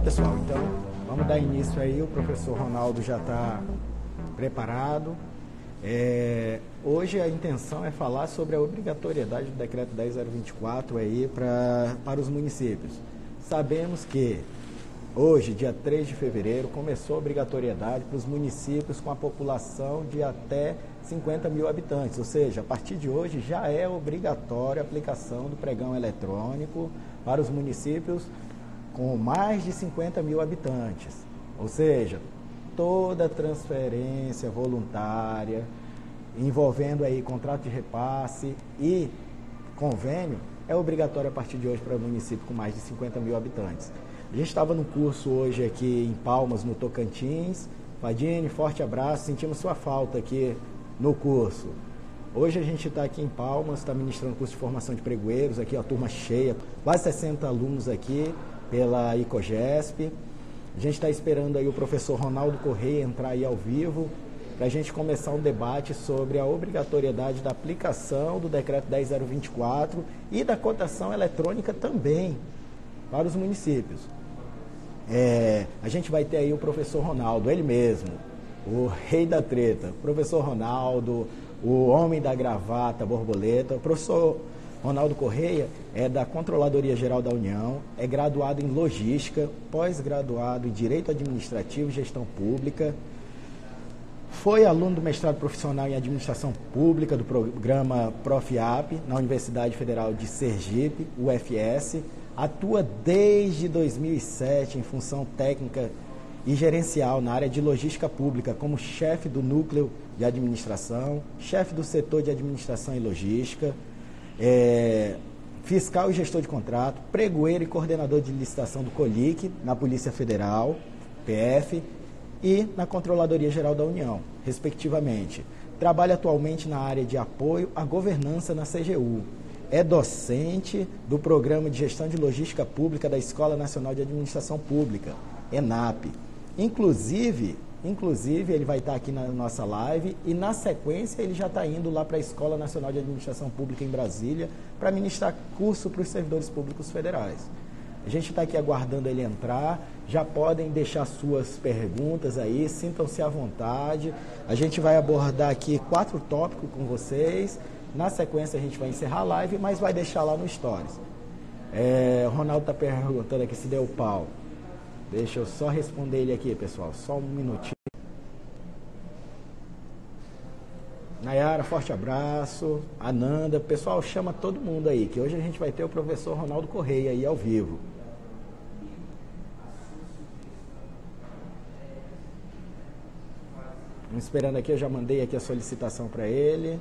pessoal. Então, vamos dar início aí. O professor Ronaldo já está preparado. É, hoje a intenção é falar sobre a obrigatoriedade do decreto 10024 aí pra, para os municípios. Sabemos que hoje, dia 3 de fevereiro, começou a obrigatoriedade para os municípios com a população de até 50 mil habitantes, ou seja, a partir de hoje já é obrigatória a aplicação do pregão eletrônico para os municípios com mais de 50 mil habitantes. Ou seja, toda transferência voluntária envolvendo aí contrato de repasse e convênio é obrigatório a partir de hoje para o município com mais de 50 mil habitantes. A gente estava no curso hoje aqui em Palmas, no Tocantins. Fadine, forte abraço, sentimos sua falta aqui no curso. Hoje a gente está aqui em Palmas, está ministrando curso de formação de pregoeiros, aqui a turma cheia, quase 60 alunos aqui pela ICOGESP. A gente está esperando aí o professor Ronaldo Correia entrar aí ao vivo para a gente começar um debate sobre a obrigatoriedade da aplicação do decreto 10024 e da cotação eletrônica também para os municípios. É, a gente vai ter aí o professor Ronaldo, ele mesmo, o rei da treta, professor Ronaldo, o homem da gravata, borboleta, o professor Ronaldo Correia é da Controladoria Geral da União, é graduado em Logística, pós-graduado em Direito Administrativo e Gestão Pública, foi aluno do mestrado profissional em Administração Pública do programa Profiap na Universidade Federal de Sergipe, UFS, atua desde 2007 em função técnica e gerencial na área de logística pública como chefe do núcleo de administração, chefe do setor de administração e logística, é, fiscal e gestor de contrato, pregoeiro e coordenador de licitação do COLIC, na Polícia Federal, PF, e na Controladoria Geral da União, respectivamente. Trabalha atualmente na área de apoio à governança na CGU. É docente do Programa de Gestão de Logística Pública da Escola Nacional de Administração Pública, ENAP. Inclusive, Inclusive, ele vai estar aqui na nossa live e, na sequência, ele já está indo lá para a Escola Nacional de Administração Pública em Brasília para ministrar curso para os servidores públicos federais. A gente está aqui aguardando ele entrar. Já podem deixar suas perguntas aí, sintam-se à vontade. A gente vai abordar aqui quatro tópicos com vocês. Na sequência, a gente vai encerrar a live, mas vai deixar lá no Stories. É, o Ronaldo está perguntando aqui se deu pau. Deixa eu só responder ele aqui, pessoal. Só um minutinho. Nayara, forte abraço. Ananda, pessoal, chama todo mundo aí, que hoje a gente vai ter o professor Ronaldo Correia aí ao vivo. Vamos esperando aqui, eu já mandei aqui a solicitação para ele.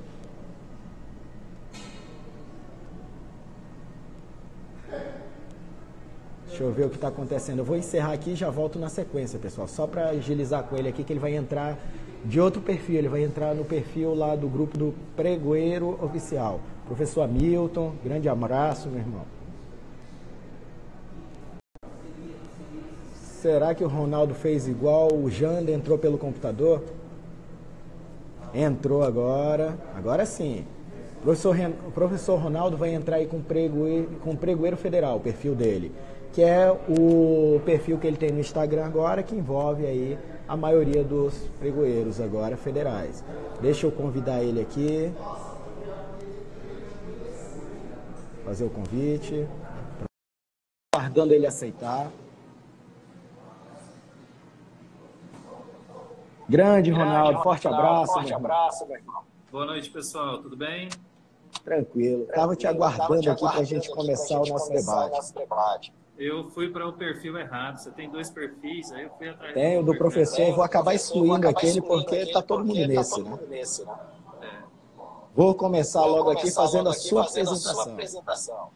Deixa eu ver o que está acontecendo. Eu vou encerrar aqui e já volto na sequência, pessoal. Só para agilizar com ele aqui, que ele vai entrar de outro perfil. Ele vai entrar no perfil lá do grupo do Pregoeiro Oficial. Professor Hamilton, grande abraço, meu irmão. Será que o Ronaldo fez igual o Janda entrou pelo computador? Entrou agora. Agora sim. O professor, o professor Ronaldo vai entrar aí com pregoeiro, com pregoeiro federal, o perfil dele que é o perfil que ele tem no Instagram agora, que envolve aí a maioria dos pregoeiros agora federais. Deixa eu convidar ele aqui. Fazer o convite. Aguardando ele aceitar. Grande Ronaldo, forte abraço. Forte abraço, meu irmão. Boa noite, pessoal. Tudo bem? Tranquilo. Estava te aguardando aqui para a gente começar o nosso debate. Eu fui para o perfil errado. Você tem dois perfis, aí eu fui atrás Tem o do professor, eu vou acabar excluindo aquele porque está todo mundo nesse, né? É. Vou começar logo aqui fazendo a sua apresentação.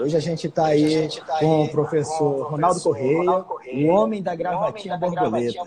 Hoje a gente está aí com o professor Ronaldo Correia, o homem da gravatinha borboleta.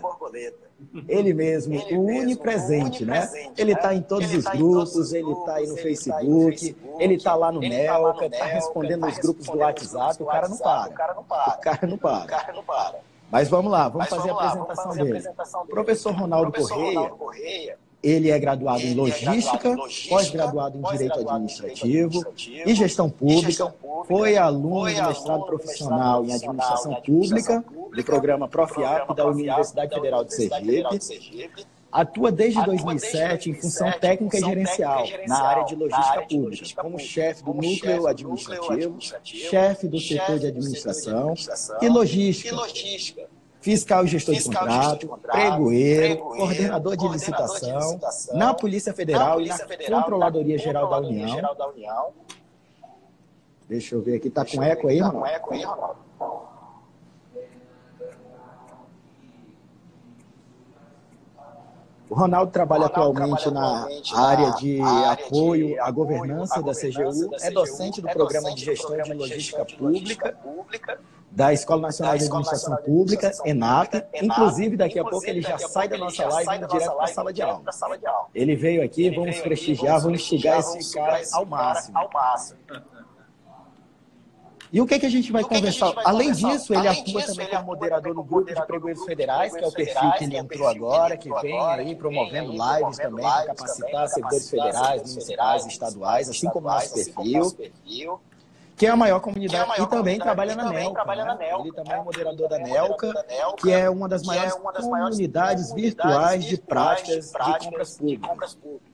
Ele mesmo, ele o onipresente, né? né? Ele está em todos os grupos, ele está aí no Facebook, ele está lá no Melca, está respondendo nos grupos do WhatsApp, o cara não para. O cara não para. Mas vamos lá, vamos fazer a apresentação dele. Professor Ronaldo Correia Ele é graduado em logística, pós-graduado em direito administrativo e gestão pública, foi aluno de mestrado profissional em administração pública do programa Profiap da Universidade Federal de Sergipe. Atua desde 2007 em função técnica e gerencial na área de logística pública, como chefe do núcleo administrativo, chefe do setor de administração e logística fiscal e gestor, fiscal, de, contrato, de contrato, pregoeiro, coordenador de licitação, licitação, na Polícia Federal na e na Federal, Controladoria, na Geral, da União. Geral da União. Deixa eu ver aqui, tá com eco aí, tá? Com eco aí, Ronaldo? O Ronaldo trabalha Ronaldo atualmente trabalha na atualmente área de área apoio de à governança, da, CGU, da CGU, é docente do é Programa de Gestão de Logística Pública, pública da Escola Nacional de Administração Pública, ENAP. Inclusive, daqui a pouco ele já sai da nossa live e direto para a sala de aula. Ele veio aqui, vamos prestigiar, vamos instigar esse cara ao máximo. E o que, que a gente vai conversar? Gente vai Além conversar? disso, ele Além atua disso, também como moderador no grupo de pregoeiros federais, que é o perfil que ele entrou agora, que vem aí promovendo lives também capacitar servidores federais, municipais, estaduais, assim como o nosso perfil que é a maior comunidade, é a maior e também trabalha na, Nelca, trabalha na Nelca. Ele também é moderador da Nelca, que é uma das maiores, uma das maiores comunidades, virtuais de práticas de, práticas de compras públicas.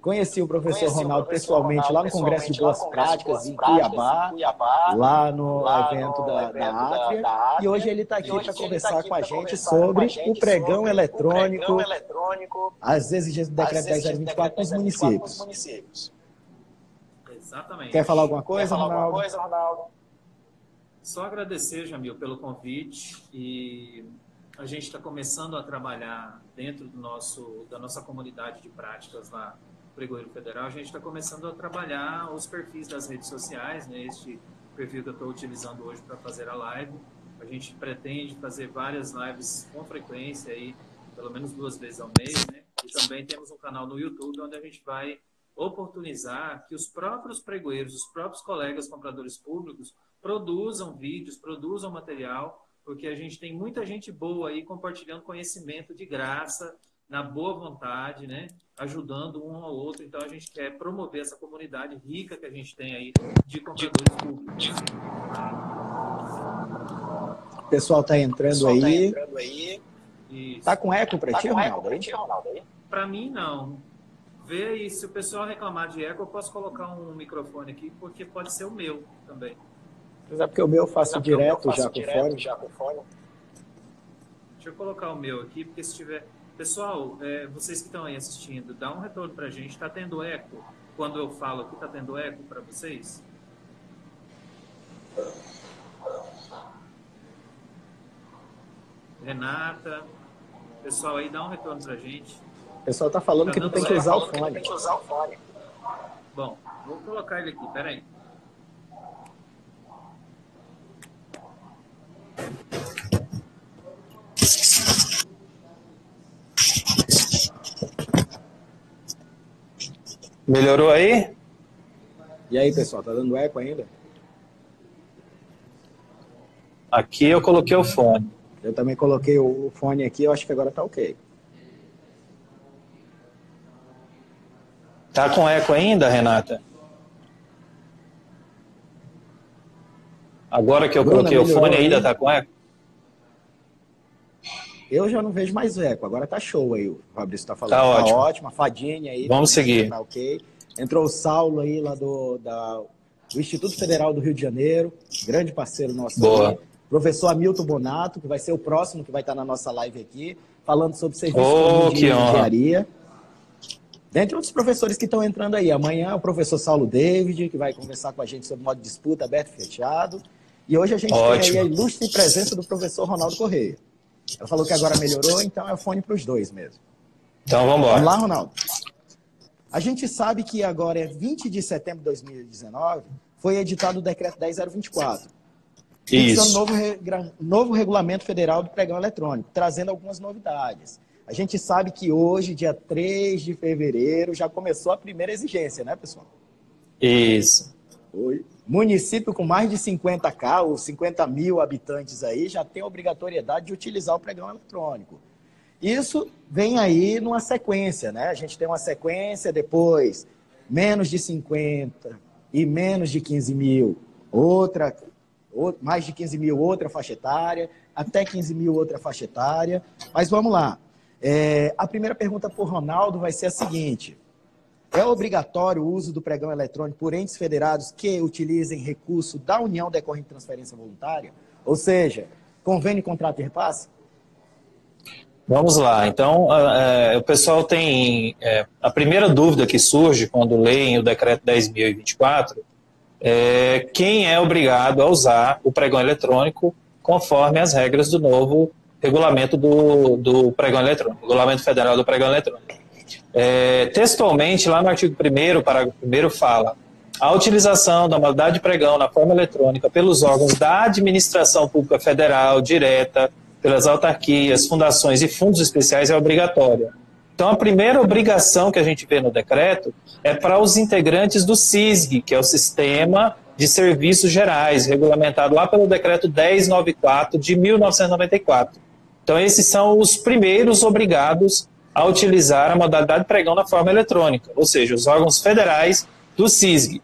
Conheci o professor Conheci Ronaldo professor pessoalmente Ronaldo, lá no Congresso de Boas Práticas, em Cuiabá, Cuiabá, lá no lá evento, da, evento da, Átria, da, E hoje ele está aqui para conversar tá com a gente sobre o pregão eletrônico, as exigências do decreto 1024 nos municípios. Exatamente. Quer falar alguma coisa, falar Ronaldo? Alguma coisa, Ronaldo? Só agradecer, Jamil, pelo convite e a gente está começando a trabalhar dentro do nosso, da nossa comunidade de práticas lá Pregoeiro Federal, a gente está começando a trabalhar os perfis das redes sociais, né? Este perfil que eu estou utilizando hoje para fazer a live. A gente pretende fazer várias lives com frequência aí, pelo menos duas vezes ao mês, né? E também temos um canal no YouTube onde a gente vai oportunizar que os próprios pregoeiros, os próprios colegas compradores públicos produzam vídeos, produzam material, porque a gente tem muita gente boa aí compartilhando conhecimento de graça, na boa vontade, né? Ajudando um ao outro. Então a gente quer promover essa comunidade rica que a gente tem aí de compradores públicos. O pessoal está entrando, pessoal tá aí. Tá entrando aí. Tá com eco para tá ti, Ronaldo? Para mim, não ver e se o pessoal reclamar de eco, eu posso colocar um microfone aqui, porque pode ser o meu também. Mas é porque o meu eu faço é direto, eu faço já, direto com fone. já com fone. Deixa eu colocar o meu aqui, porque se tiver. Pessoal, é, vocês que estão aí assistindo, dá um retorno pra gente. Está tendo eco? Quando eu falo aqui, está tendo eco para vocês? Renata, pessoal aí, dá um retorno pra gente. O pessoal está falando que não tem que usar o fone. Tem que usar o fone. Bom, vou colocar ele aqui, peraí. Melhorou aí? E aí, pessoal, tá dando eco ainda? Aqui eu coloquei o fone. Eu também coloquei o fone aqui, eu acho que agora tá ok. Tá com eco ainda, Renata? Agora que eu Bruna, coloquei o fone ainda tá com eco? Eu já não vejo mais eco, agora tá show aí, o Fabrício tá falando. Tá, tá ótimo. ótimo, a fadinha aí. Vamos seguir. Tá ok. Entrou o Saulo aí lá do, da, do Instituto Federal do Rio de Janeiro, grande parceiro nosso. Boa. Aí. Professor Hamilton Bonato, que vai ser o próximo que vai estar na nossa live aqui, falando sobre serviço oh, de engenharia. Honra. Dentre outros professores que estão entrando aí. Amanhã o professor Saulo David, que vai conversar com a gente sobre modo de disputa aberto e fechado. E hoje a gente Ótimo. tem aí a ilustre presença do professor Ronaldo Correia. Ela falou que agora melhorou, então é fone para os dois mesmo. Então vamos embora. Vamos lá, Ronaldo. A gente sabe que agora é 20 de setembro de 2019, foi editado o decreto 10024. Isso. Novo, novo regulamento federal do pregão eletrônico, trazendo algumas novidades. A gente sabe que hoje, dia 3 de fevereiro, já começou a primeira exigência, né, pessoal? Isso. Oi. Município com mais de 50k ou 50 mil habitantes aí já tem a obrigatoriedade de utilizar o pregão eletrônico. Isso vem aí numa sequência, né? A gente tem uma sequência, depois menos de 50 e menos de 15 mil, outra, mais de 15 mil, outra faixa etária, até 15 mil, outra faixa etária. Mas vamos lá. É, a primeira pergunta para o Ronaldo vai ser a seguinte: é obrigatório o uso do pregão eletrônico por entes federados que utilizem recurso da União decorrente de transferência voluntária? Ou seja, convênio, contrato e repasse? Vamos lá. Então, é, o pessoal tem. É, a primeira dúvida que surge quando leem o decreto 10.024 é quem é obrigado a usar o pregão eletrônico conforme as regras do novo regulamento do, do pregão eletrônico, regulamento federal do pregão eletrônico. É, textualmente, lá no artigo 1, parágrafo 1, fala a utilização da modalidade de pregão na forma eletrônica pelos órgãos da administração pública federal direta pelas autarquias, fundações e fundos especiais é obrigatória. Então, a primeira obrigação que a gente vê no decreto é para os integrantes do SISG, que é o Sistema de Serviços Gerais, regulamentado lá pelo decreto 1094 de 1994. Então, esses são os primeiros obrigados a utilizar a modalidade pregão na forma eletrônica, ou seja, os órgãos federais do SISG.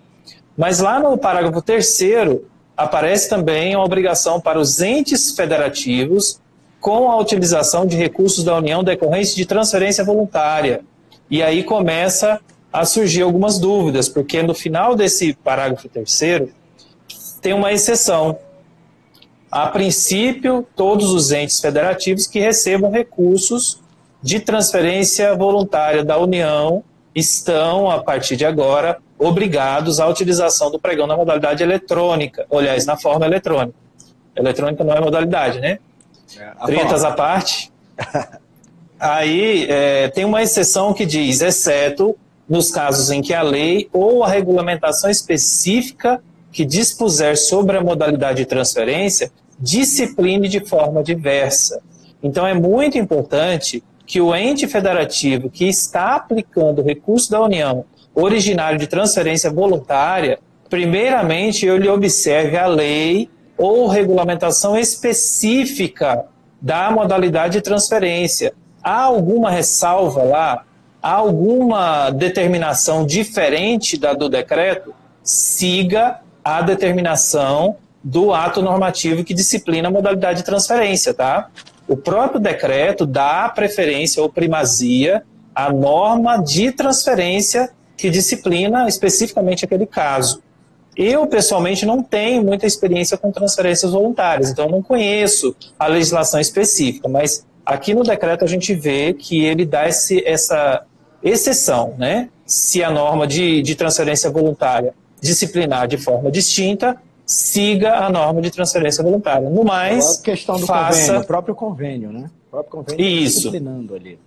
Mas lá no parágrafo terceiro aparece também a obrigação para os entes federativos com a utilização de recursos da União decorrentes de transferência voluntária. E aí começa a surgir algumas dúvidas, porque no final desse parágrafo terceiro tem uma exceção. A princípio, todos os entes federativos que recebam recursos de transferência voluntária da União estão, a partir de agora, obrigados à utilização do pregão na modalidade eletrônica, aliás, na forma eletrônica. Eletrônica não é modalidade, né? É, Tretas à parte. Aí é, tem uma exceção que diz, exceto nos casos em que a lei ou a regulamentação específica que dispuser sobre a modalidade de transferência discipline de forma diversa. Então é muito importante que o ente federativo que está aplicando o recurso da União originário de transferência voluntária, primeiramente eu lhe observe a lei ou regulamentação específica da modalidade de transferência. Há alguma ressalva lá? Há alguma determinação diferente da do decreto? Siga a determinação do ato normativo que disciplina a modalidade de transferência, tá? O próprio decreto dá preferência ou primazia à norma de transferência que disciplina especificamente aquele caso. Eu, pessoalmente, não tenho muita experiência com transferências voluntárias, então não conheço a legislação específica, mas aqui no decreto a gente vê que ele dá esse, essa exceção, né? Se a norma de, de transferência voluntária disciplinar de forma distinta, siga a norma de transferência voluntária. No mais, a questão do faça... convênio, o próprio convênio, né? O próprio convênio Isso. ali.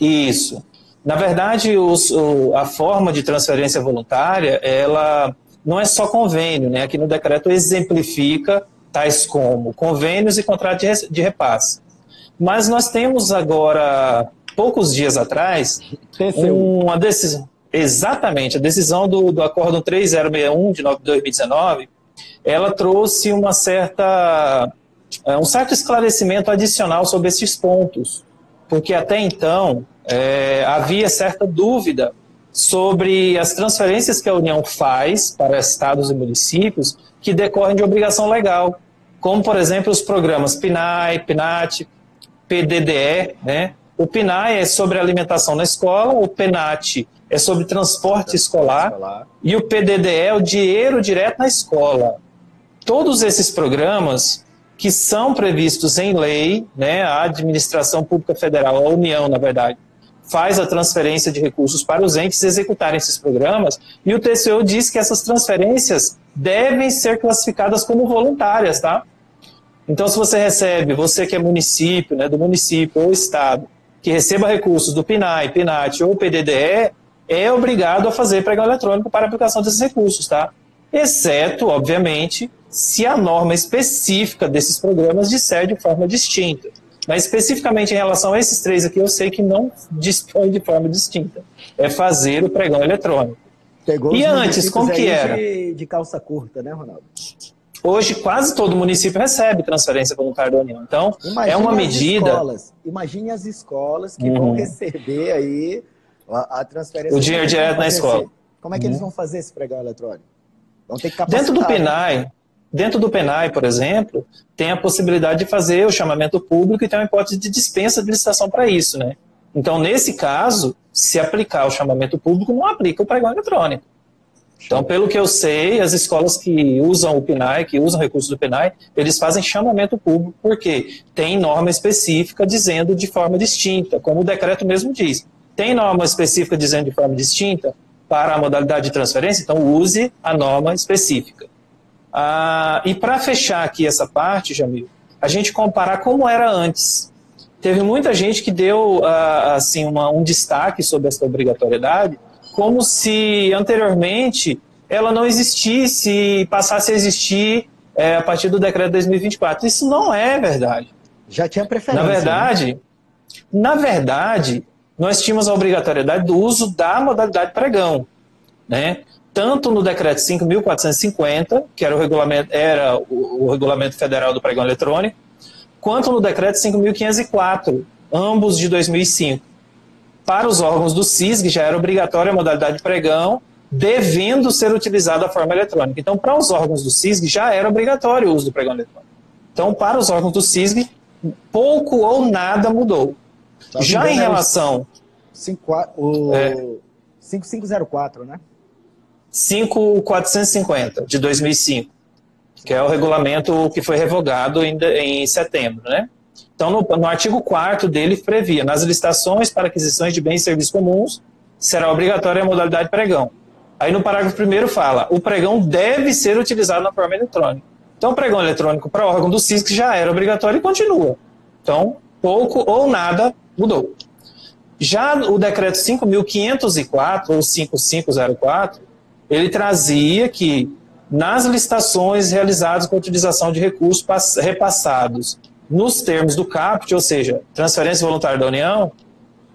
Isso. Na verdade, os, o, a forma de transferência voluntária, ela não é só convênio, né? Aqui no decreto exemplifica tais como convênios e contrato de, repasse. Mas nós temos agora, poucos dias atrás, uma decisão. Exatamente, a decisão do, do Acórdão 3061 de 2019, ela trouxe uma certa, é, um certo esclarecimento adicional sobre esses pontos, porque até então é, havia certa dúvida sobre as transferências que a União faz para estados e municípios que decorrem de obrigação legal, como, por exemplo, os programas PNAE, PNAT, PDDE. Né? O PNAE é sobre alimentação na escola, o PNAT é sobre transporte escolar, escolar e o PDDE é o dinheiro direto na escola. Todos esses programas que são previstos em lei, né, a administração pública federal, a União, na verdade, faz a transferência de recursos para os entes executarem esses programas, e o TCU diz que essas transferências devem ser classificadas como voluntárias, tá? Então, se você recebe, você que é município, né, do município ou estado, que receba recursos do PNAE, PNAT ou PDDE, é obrigado a fazer pregão eletrônico para a aplicação desses recursos, tá? Exceto, obviamente, se a norma específica desses programas disser de forma distinta. Mas especificamente em relação a esses três aqui, eu sei que não dispõe de forma distinta. É fazer o pregão eletrônico. Pegou e antes, como que era? De, de calça curta, né, Ronaldo? Hoje, quase todo município recebe transferência voluntária da União. Então, imagine é uma medida. Escolas, imagine as escolas que uhum. vão receber aí a, a transferência. O dinheiro direto na escola. Como é que uhum. eles vão fazer esse pregão eletrônico? Vão ter que Dentro do PNAE, dentro do PNAE, por exemplo, tem a possibilidade de fazer o chamamento público e tem uma hipótese de dispensa de licitação para isso, né? Então, nesse caso, se aplicar o chamamento público, não aplica o pregão eletrônico. Então, pelo que eu sei, as escolas que usam o PNAE, que usam recursos do PNAE, eles fazem chamamento público, porque tem norma específica dizendo de forma distinta, como o decreto mesmo diz. Tem norma específica dizendo de forma distinta para a modalidade de transferência, então use a norma específica. Ah, e para fechar aqui essa parte, Jamil, a gente comparar como era antes. Teve muita gente que deu ah, assim uma, um destaque sobre essa obrigatoriedade, como se anteriormente ela não existisse e passasse a existir é, a partir do decreto de 2024. Isso não é verdade. Já tinha preferência. Na verdade, né? na verdade, nós tínhamos a obrigatoriedade do uso da modalidade pregão, né? Tanto no decreto 5.450, que era o regulamento, era o, o regulamento federal do pregão eletrônico, quanto no decreto 5.504, ambos de 2005 para os órgãos do CISG já era obrigatória a modalidade pregão, devendo ser utilizada a forma eletrônica. Então, para os órgãos do CISG já era obrigatório o uso do pregão eletrônico. Então, para os órgãos do CISG, pouco ou nada mudou. Tá já em relação... 5504, né? 5450, de 2005, que é o regulamento que foi revogado em, em setembro, né? Então, no, no artigo 4 dele, previa, nas licitações para aquisições de bens e serviços comuns, será obrigatória a modalidade pregão. Aí no parágrafo 1 fala, o pregão deve ser utilizado na forma eletrônica. Então, o pregão eletrônico para órgão do CISC já era obrigatório e continua. Então, pouco ou nada mudou. Já o decreto 5.504, ou 5504, ele trazia que nas licitações realizadas com utilização de recursos repassados nos termos do CAPT, ou seja, transferência voluntária da União,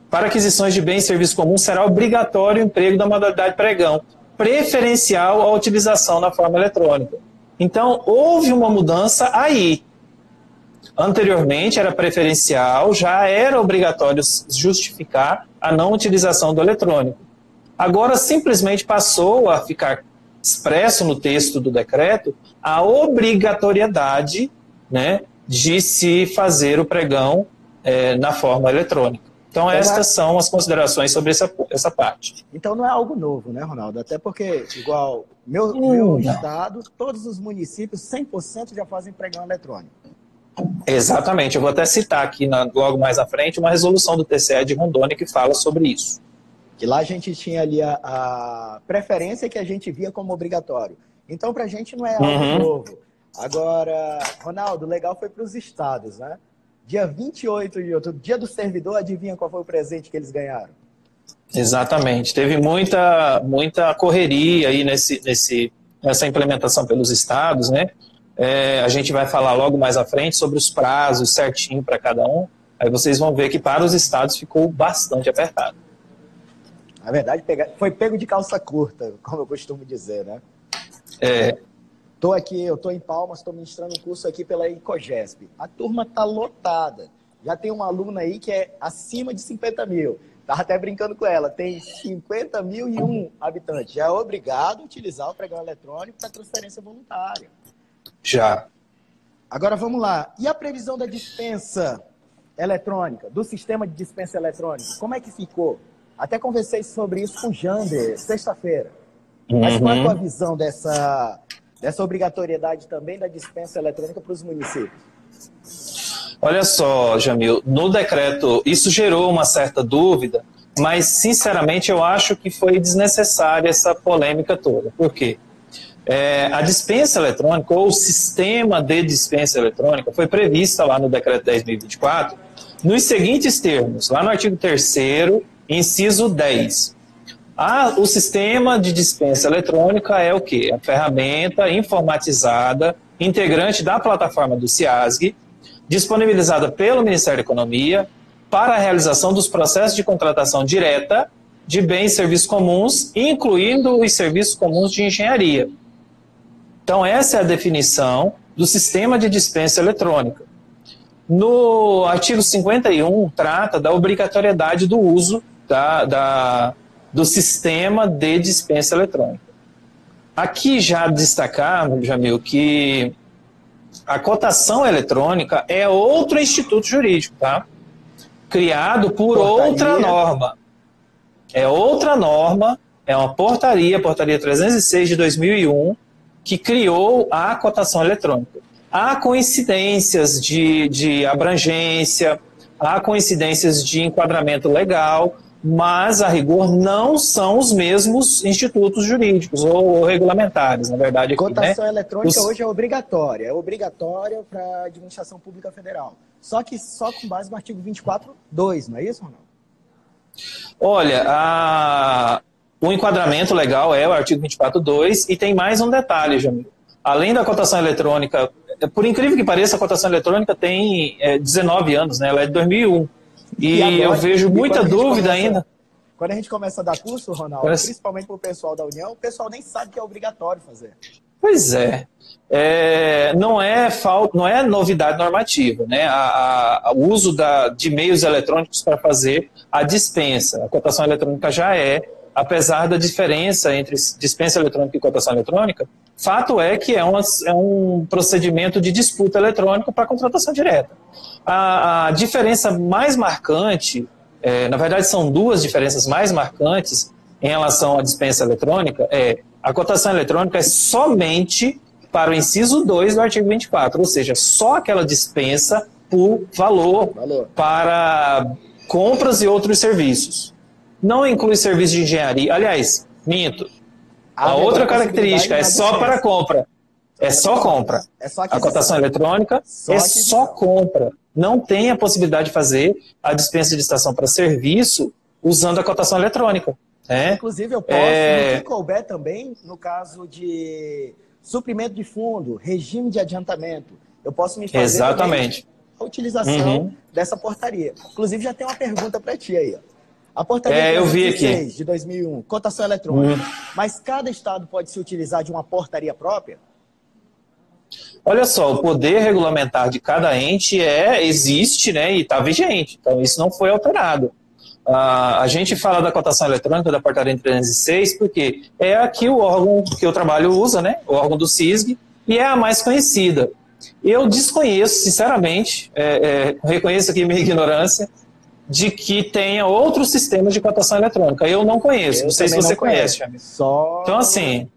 para aquisições de bens e serviços comuns será obrigatório o emprego da modalidade pregão, preferencial à utilização na forma eletrônica. Então, houve uma mudança aí. Anteriormente era preferencial, já era obrigatório justificar a não utilização do eletrônico. Agora simplesmente passou a ficar expresso no texto do decreto a obrigatoriedade né, de se fazer o pregão é, na forma eletrônica. Então, estas são as considerações sobre essa, essa parte. Então, não é algo novo, né, Ronaldo? Até porque, igual meu, hum, meu estado, todos os municípios, 100% já fazem pregão eletrônico. Exatamente. Eu vou até citar aqui, na, logo mais à frente, uma resolução do TCE de Rondônia que fala sobre isso. Que lá a gente tinha ali a, a preferência que a gente via como obrigatório. Então, para a gente não é algo uhum. novo. Agora, Ronaldo, legal foi para os estados, né? Dia 28 de outubro, dia do servidor, adivinha qual foi o presente que eles ganharam? Exatamente. Teve muita, muita correria aí nesse, nesse, nessa implementação pelos estados, né? É, a gente vai falar logo mais à frente sobre os prazos certinho para cada um. Aí vocês vão ver que para os estados ficou bastante apertado. Na verdade, foi pego de calça curta, como eu costumo dizer, né? É, Estou aqui, eu estou em Palmas, estou ministrando um curso aqui pela Icogesp. A turma está lotada. Já tem uma aluna aí que é acima de 50 mil. Estava até brincando com ela. Tem 50 mil e um habitantes. Já é obrigado a utilizar o pregão eletrônico para transferência voluntária. Já. Agora vamos lá. E a previsão da dispensa eletrônica, do sistema de dispensa eletrônica? Como é que ficou? Até conversei sobre isso com o Jander, sexta-feira. Mas qual é a tua uhum. visão dessa dessa obrigatoriedade também da dispensa eletrônica para os municípios? Olha só, Jamil, no decreto isso gerou uma certa dúvida, mas sinceramente eu acho que foi desnecessária essa polêmica toda. Por quê? É, a dispensa eletrônica ou o sistema de dispensa eletrônica foi prevista lá no decreto 10.024 nos seguintes termos, lá no artigo 3 inciso 10. Ah, o sistema de dispensa eletrônica é o quê? A ferramenta informatizada, integrante da plataforma do CIASG, disponibilizada pelo Ministério da Economia para a realização dos processos de contratação direta de bens e serviços comuns, incluindo os serviços comuns de engenharia. Então, essa é a definição do sistema de dispensa eletrônica. No artigo 51, trata da obrigatoriedade do uso da, da, do sistema de dispensa eletrônica. Aqui já destacar, Jamil, que a cotação eletrônica é outro instituto jurídico, tá? Criado por portaria. outra norma. É outra norma, é uma portaria, portaria 306 de 2001, que criou a cotação eletrônica. Há coincidências de, de abrangência, há coincidências de enquadramento legal, mas a rigor não são os mesmos institutos jurídicos ou, ou regulamentares, na verdade. Aqui, Cotação né? eletrônica os... hoje é obrigatória, é obrigatória para a administração pública federal. Só que só com base no artigo 24.2, não é isso, Ronaldo? Olha, a... o enquadramento legal é o artigo 24.2 e tem mais um detalhe, Jamil. Além da cotação eletrônica, por incrível que pareça, a cotação eletrônica tem é, 19 anos, né? ela é de 2001. E, e agora, eu vejo muita dúvida começa, ainda. Quando a gente começa a dar curso, Ronaldo, Parece... principalmente para o pessoal da União, o pessoal nem sabe que é obrigatório fazer. Pois é. é não, é falta, não é novidade normativa. Né? A, a, o uso da, de meios eletrônicos para fazer a dispensa. A cotação eletrônica já é, apesar da diferença entre dispensa eletrônica e cotação eletrônica, fato é que é, uma, é um procedimento de disputa eletrônica para contratação direta. A, a diferença mais marcante, é, na verdade são duas diferenças mais marcantes em relação à dispensa eletrônica, é a cotação eletrônica é somente para o inciso 2 do artigo 24, ou seja, só aquela dispensa por valor, valor. para compras e outros serviços. Não inclui serviço de engenharia. Aliás, minto. A, a outra característica é só para compra. É só compra. É só a cotação eletrônica só é só compra não tem a possibilidade de fazer a dispensa de licitação para serviço usando a cotação eletrônica. Né? Inclusive, eu posso, é... no que couber também, no caso de suprimento de fundo, regime de adiantamento, eu posso me fazer Exatamente. a utilização uhum. dessa portaria. Inclusive, já tem uma pergunta para ti aí. Ó. A portaria é, eu de 2001, cotação eletrônica. Uhum. Mas cada estado pode se utilizar de uma portaria própria? Olha só, o poder regulamentar de cada ente é existe né, e está vigente. Então, isso não foi alterado. Uh, a gente fala da cotação eletrônica da portaria 306 porque é aqui o órgão que o trabalho usa, né, o órgão do CISG, e é a mais conhecida. Eu desconheço, sinceramente, é, é, reconheço aqui minha ignorância, de que tenha outros sistemas de cotação eletrônica. Eu não conheço, Eu não sei se você conhece. Só... Então, assim,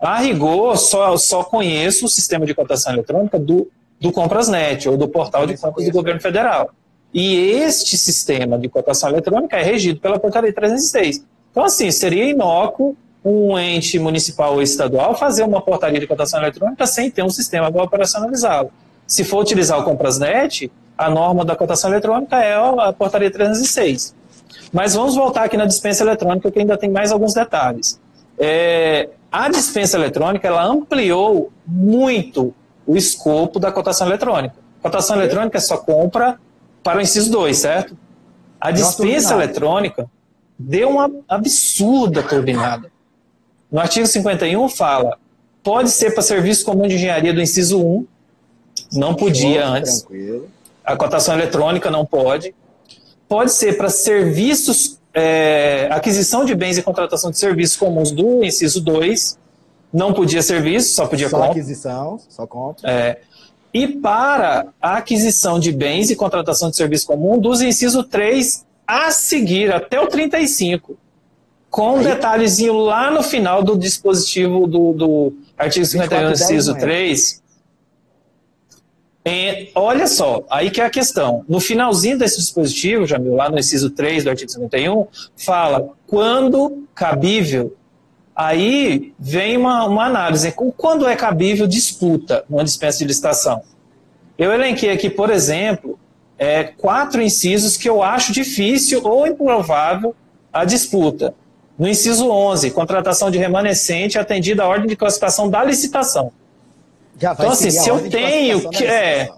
a rigor, só, só conheço o sistema de cotação eletrônica do, do Comprasnet, ou do portal de compras do governo federal. E este sistema de cotação eletrônica é regido pela portaria 306. Então, assim, seria inócuo um ente municipal ou estadual fazer uma portaria de cotação eletrônica sem ter um sistema para operacionalizá-lo. Se for utilizar o Comprasnet, a norma da cotação eletrônica é a portaria 306. Mas vamos voltar aqui na dispensa eletrônica, que ainda tem mais alguns detalhes. É, a dispensa eletrônica ela ampliou muito o escopo da cotação eletrônica. Cotação eletrônica é só compra para o inciso 2, certo? A dispensa eletrônica deu uma absurda turbinada. No artigo 51 fala, pode ser para serviço comum de engenharia do inciso 1, não podia antes. Tranquilo. A cotação eletrônica não pode. Pode ser para serviços é, aquisição de bens e contratação de serviços comuns do inciso 2, não podia serviço, só podia só compra. aquisição, só compra. É, e para a aquisição de bens e contratação de serviço comum dos inciso 3 a seguir, até o 35, com um detalhezinho lá no final do dispositivo do, do artigo 51, inciso 3, é, olha só, aí que é a questão. No finalzinho desse dispositivo, Jamil, lá no inciso 3 do artigo 51, fala quando cabível. Aí vem uma, uma análise. Quando é cabível disputa uma dispensa de licitação? Eu elenquei aqui, por exemplo, é, quatro incisos que eu acho difícil ou improvável a disputa. No inciso 11, contratação de remanescente atendida à ordem de classificação da licitação então, assim, se eu tenho que. É,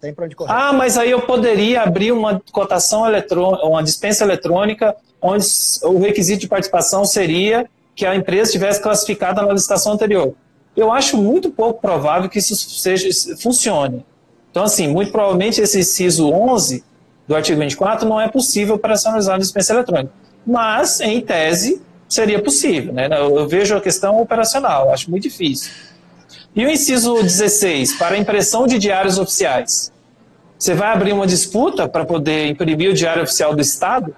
tem onde correr. Ah, mas aí eu poderia abrir uma cotação eletrônica, uma dispensa eletrônica, onde o requisito de participação seria que a empresa tivesse classificada na licitação anterior. eu acho muito pouco provável que isso seja, funcione. Então, assim, muito provavelmente esse inciso 11 do artigo 24 não é possível operacionalizar a dispensa eletrônica. Mas, em tese, seria possível. Né? Eu vejo a questão operacional, acho muito difícil. E o inciso 16, para impressão de diários oficiais. Você vai abrir uma disputa para poder imprimir o diário oficial do Estado?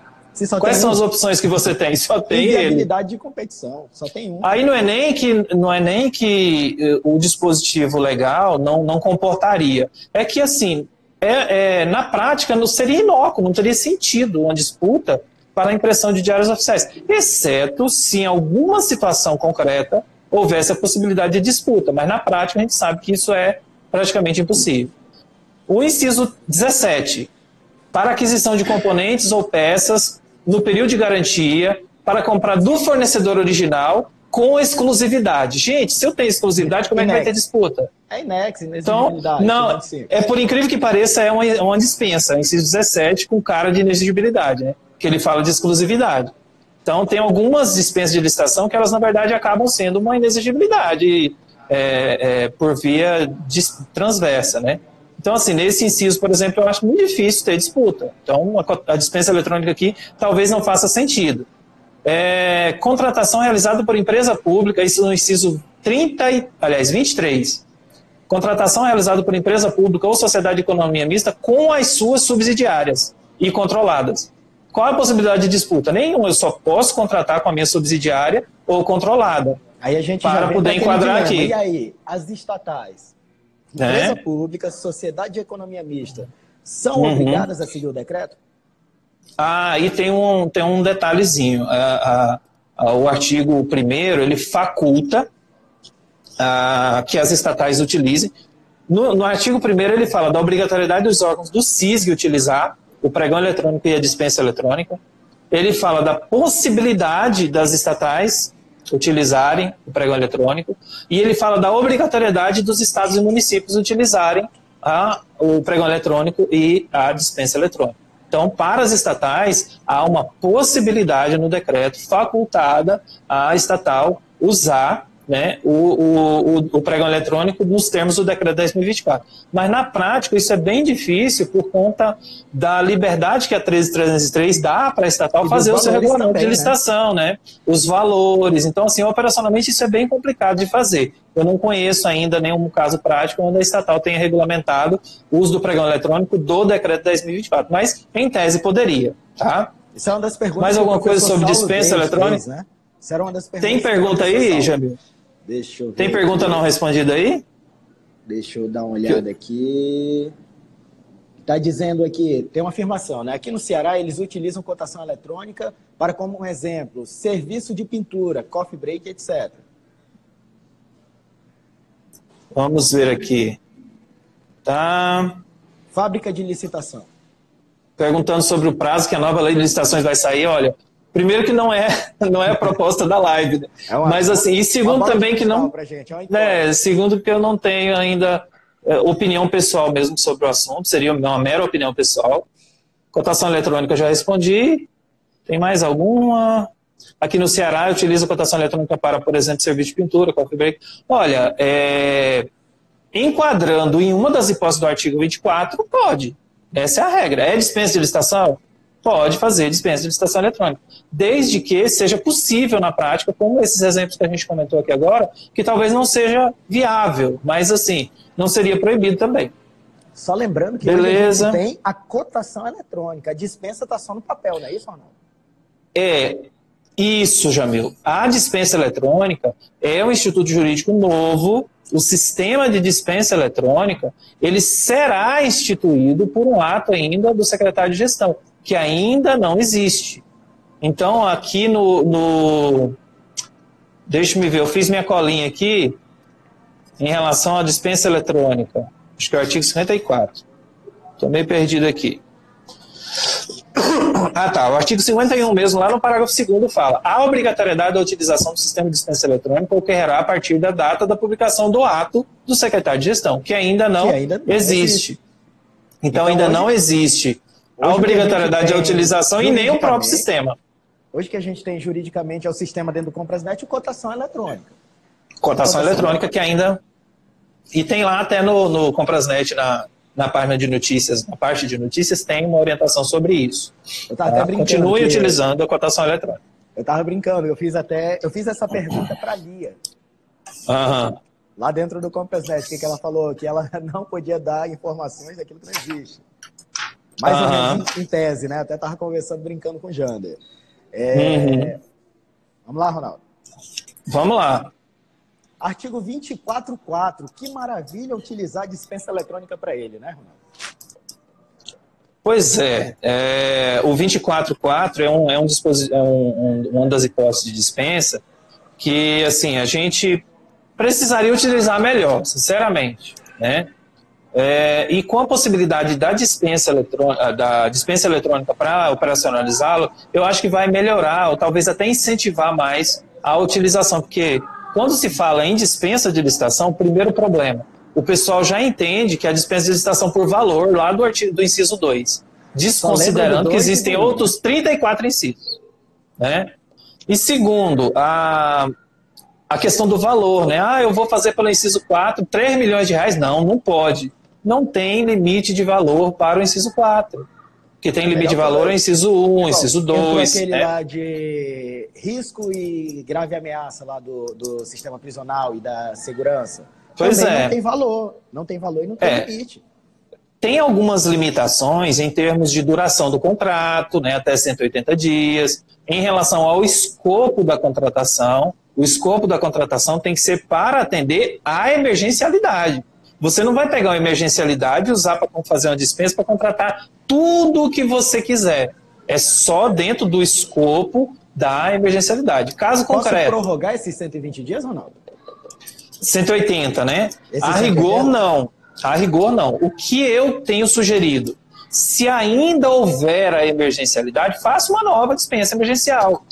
Quais são um? as opções que você tem? Só tem Inviabilidade ele. de competição, só tem um. Aí não é nem que não é nem que eh, o dispositivo legal não, não comportaria. É que assim, é, é, na prática não seria inócuo, não teria sentido uma disputa para a impressão de diários oficiais, exceto se em alguma situação concreta houvesse a possibilidade de disputa, mas na prática a gente sabe que isso é praticamente impossível. O inciso 17, para aquisição de componentes ou peças no período de garantia, para comprar do fornecedor original com exclusividade. Gente, se eu tenho exclusividade, como é que vai ter disputa? É inex, Então, não, é por incrível que pareça, é uma, uma dispensa, inciso 17, com cara de inexigibilidade, né? Que ele fala de exclusividade. Então, tem algumas dispensas de licitação que elas, na verdade, acabam sendo uma inexigibilidade é, é, por via transversa, né? Então, assim, nesse inciso, por exemplo, eu acho muito difícil ter disputa. Então, a, a dispensa eletrônica aqui talvez não faça sentido. É, contratação realizada por empresa pública, isso no inciso 30, e, aliás, 23. Contratação realizada por empresa pública ou sociedade de economia mista com as suas subsidiárias e controladas. Qual a possibilidade de disputa? Nenhum, eu só posso contratar com a minha subsidiária ou controlada. Aí a gente para poder enquadrar aqui. E aí, as estatais, é. empresa é. pública, sociedade de economia mista, são uhum. obrigadas a seguir o decreto? Ah, aí tem um, tem um detalhezinho. o artigo 1 ele faculta que as estatais utilizem. No, no artigo 1 ele fala da obrigatoriedade dos órgãos do CISG utilizar o pregão eletrônico e a dispensa eletrônica. Ele fala da possibilidade das estatais utilizarem o pregão eletrônico. E ele fala da obrigatoriedade dos estados e municípios utilizarem a, o pregão eletrônico e a dispensa eletrônica. Então, para as estatais, há uma possibilidade no decreto facultada à estatal usar né, o, o, o, pregão eletrônico nos termos do decreto 10.024. Mas na prática isso é bem difícil por conta da liberdade que a 13303 dá para a estatal fazer o seu regulamento também, de né? licitação, né? né? Os valores. Então, assim, operacionalmente isso é bem complicado de fazer. Eu não conheço ainda nenhum caso prático onde a estatal tenha regulamentado o uso do pregão eletrônico do decreto 10.024, mas em tese poderia, tá? Isso é uma das perguntas. Mais alguma coisa sobre dispensa eletrônica? Fez, né? Isso era uma das perguntas. Tem pergunta aí, Jamil? Deixa eu ver. Tem pergunta aqui. não respondida aí? Deixa eu dar uma olhada aqui. Está dizendo aqui, tem uma afirmação, né? Aqui no Ceará eles utilizam cotação eletrônica para, como um exemplo, serviço de pintura, coffee break, etc. Vamos ver aqui. Tá. Fábrica de licitação. Perguntando sobre o prazo que a nova lei de licitações vai sair. Olha, Primeiro que não é, não é a proposta da live, né? é uma, mas assim, e segundo também que não, gente, é, é segundo que eu não tenho ainda é, opinião pessoal mesmo sobre o assunto, seria uma mera opinião pessoal. Cotação eletrônica eu já respondi. Tem mais alguma? Aqui no Ceará eu utilizo cotação eletrônica para, por exemplo, serviço de pintura, coffee break. Olha, é, enquadrando em uma das hipóteses do artigo 24, pode. Essa é a regra. É dispensa de licitação? Pode fazer dispensa de licitação eletrônica, desde que seja possível na prática, como esses exemplos que a gente comentou aqui agora, que talvez não seja viável, mas assim, não seria proibido também. Só lembrando que Beleza. a tem a cotação eletrônica, a dispensa está só no papel, não é isso não? É, isso, Jamil. A dispensa eletrônica é um instituto jurídico novo, o sistema de dispensa eletrônica, ele será instituído por um ato ainda do secretário de gestão que ainda não existe. Então, aqui no, no. Deixa me ver, eu fiz minha colinha aqui em relação à dispensa eletrônica. Acho que é o artigo 54. Estou meio perdido aqui. Ah, tá. O artigo 51 mesmo, lá no parágrafo 2 fala: a obrigatoriedade da utilização do sistema de dispensa eletrônica ocorrerá a partir da data da publicação do ato do secretário de gestão, que ainda não, que ainda não existe. existe. Então, então, ainda hoje... não existe a obrigatoriedade da utilização e nem o próprio sistema. Hoje que a gente tem juridicamente é o sistema dentro do Comprasnet e cotação eletrônica. Cotação eletrônica que ainda. E tem lá até no, no Comprasnet, na, na página de notícias, na parte de notícias, tem uma orientação sobre isso. Eu tava até Tá? brincando. Continue que- utilizando a cotação eletrônica. Eu tava brincando, eu fiz até. Eu fiz essa pergunta pra Lia. Aham. Lá dentro do que, que ela falou? Que ela não podia dar informações daquilo que não existe. Mais ou Aham. menos em, em tese, né? Até tava conversando, brincando com o Jander. É, Uhum. Vamos lá, Ronaldo. Vamos lá. Artigo 24.4. Que maravilha utilizar a dispensa eletrônica para ele, né, Ronaldo? Pois é, é, o 24.4 é, um, é, um disposi- é um- um- uma das hipóteses de dispensa que, assim, a gente precisaria utilizar melhor, sinceramente, né? É, e com a possibilidade da dispensa eletrônica, da dispensa eletrônica para operacionalizá-lo, eu acho que vai melhorar ou talvez até incentivar mais a utilização, porque quando se fala em dispensa de licitação, primeiro problema, o pessoal já entende que a dispensa de licitação por valor lá do artigo do inciso 2, desconsiderando que existem outros 34 incisos, né? E segundo, a a questão do valor, né? Ah, eu vou fazer pelo inciso 4, 3 milhões de reais. Não, não pode. Não tem limite de valor para o inciso 4. Que tem limite de valor é o inciso 1, inciso Entrou 2. aquele né? lá de risco e grave ameaça lá do, do sistema prisional e da segurança. Pois Também é. Não tem valor. Não tem valor e não tem É. limite. Tem algumas limitações em termos de duração do contrato, né, até 180 dias, em relação ao escopo da contratação. O escopo da contratação tem que ser para atender à emergencialidade. Você não vai pegar uma emergencialidade e usar para fazer uma dispensa para contratar tudo o que você quiser. É só dentro do escopo da emergencialidade. Caso Posso concreto. prorrogar esses 120 dias, Ronaldo? 180, né? Esse a 180? rigor, não. A rigor, não. O que eu tenho sugerido? Se ainda houver a emergencialidade, faça uma nova dispensa emergencial.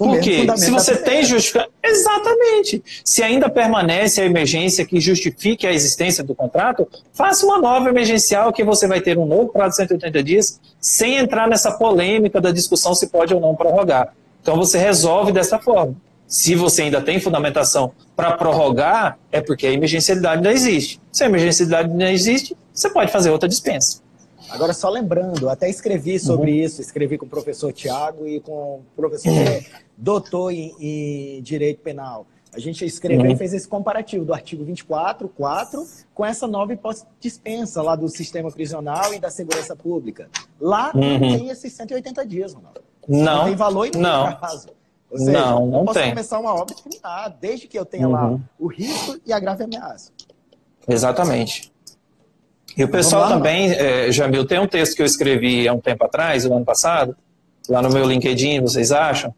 Com Por o mesmo quê? fundamento Se você tem justificação. Exatamente. Se ainda permanece a emergência que justifique a existência do contrato, faça uma nova emergencial que você vai ter um novo prazo de 180 dias, sem entrar nessa polêmica da discussão se pode ou não prorrogar. Então você resolve dessa forma. Se você ainda tem fundamentação para prorrogar, é porque a emergencialidade ainda existe. Se a emergencialidade não existe, você pode fazer outra dispensa. Agora, só lembrando, até escrevi sobre Uhum. isso, escrevi com o professor Tiago e com o professor é doutor em, em Direito Penal. A gente escreveu Uhum. e fez esse comparativo do artigo 24, 4, com essa nova hipótese de dispensa lá do sistema prisional e da segurança pública. Lá não Uhum. tem esses 180 dias, Ronaldo. Não, tem valor e não, não. prazo. Ou seja, Não, não eu posso tem. começar uma obra terminar, desde que eu tenha lá Uhum. o risco e a grave ameaça. Exatamente. E o pessoal também, é, Jamil, tem um texto que eu escrevi há um tempo atrás, o ano passado, lá no meu LinkedIn, vocês acham,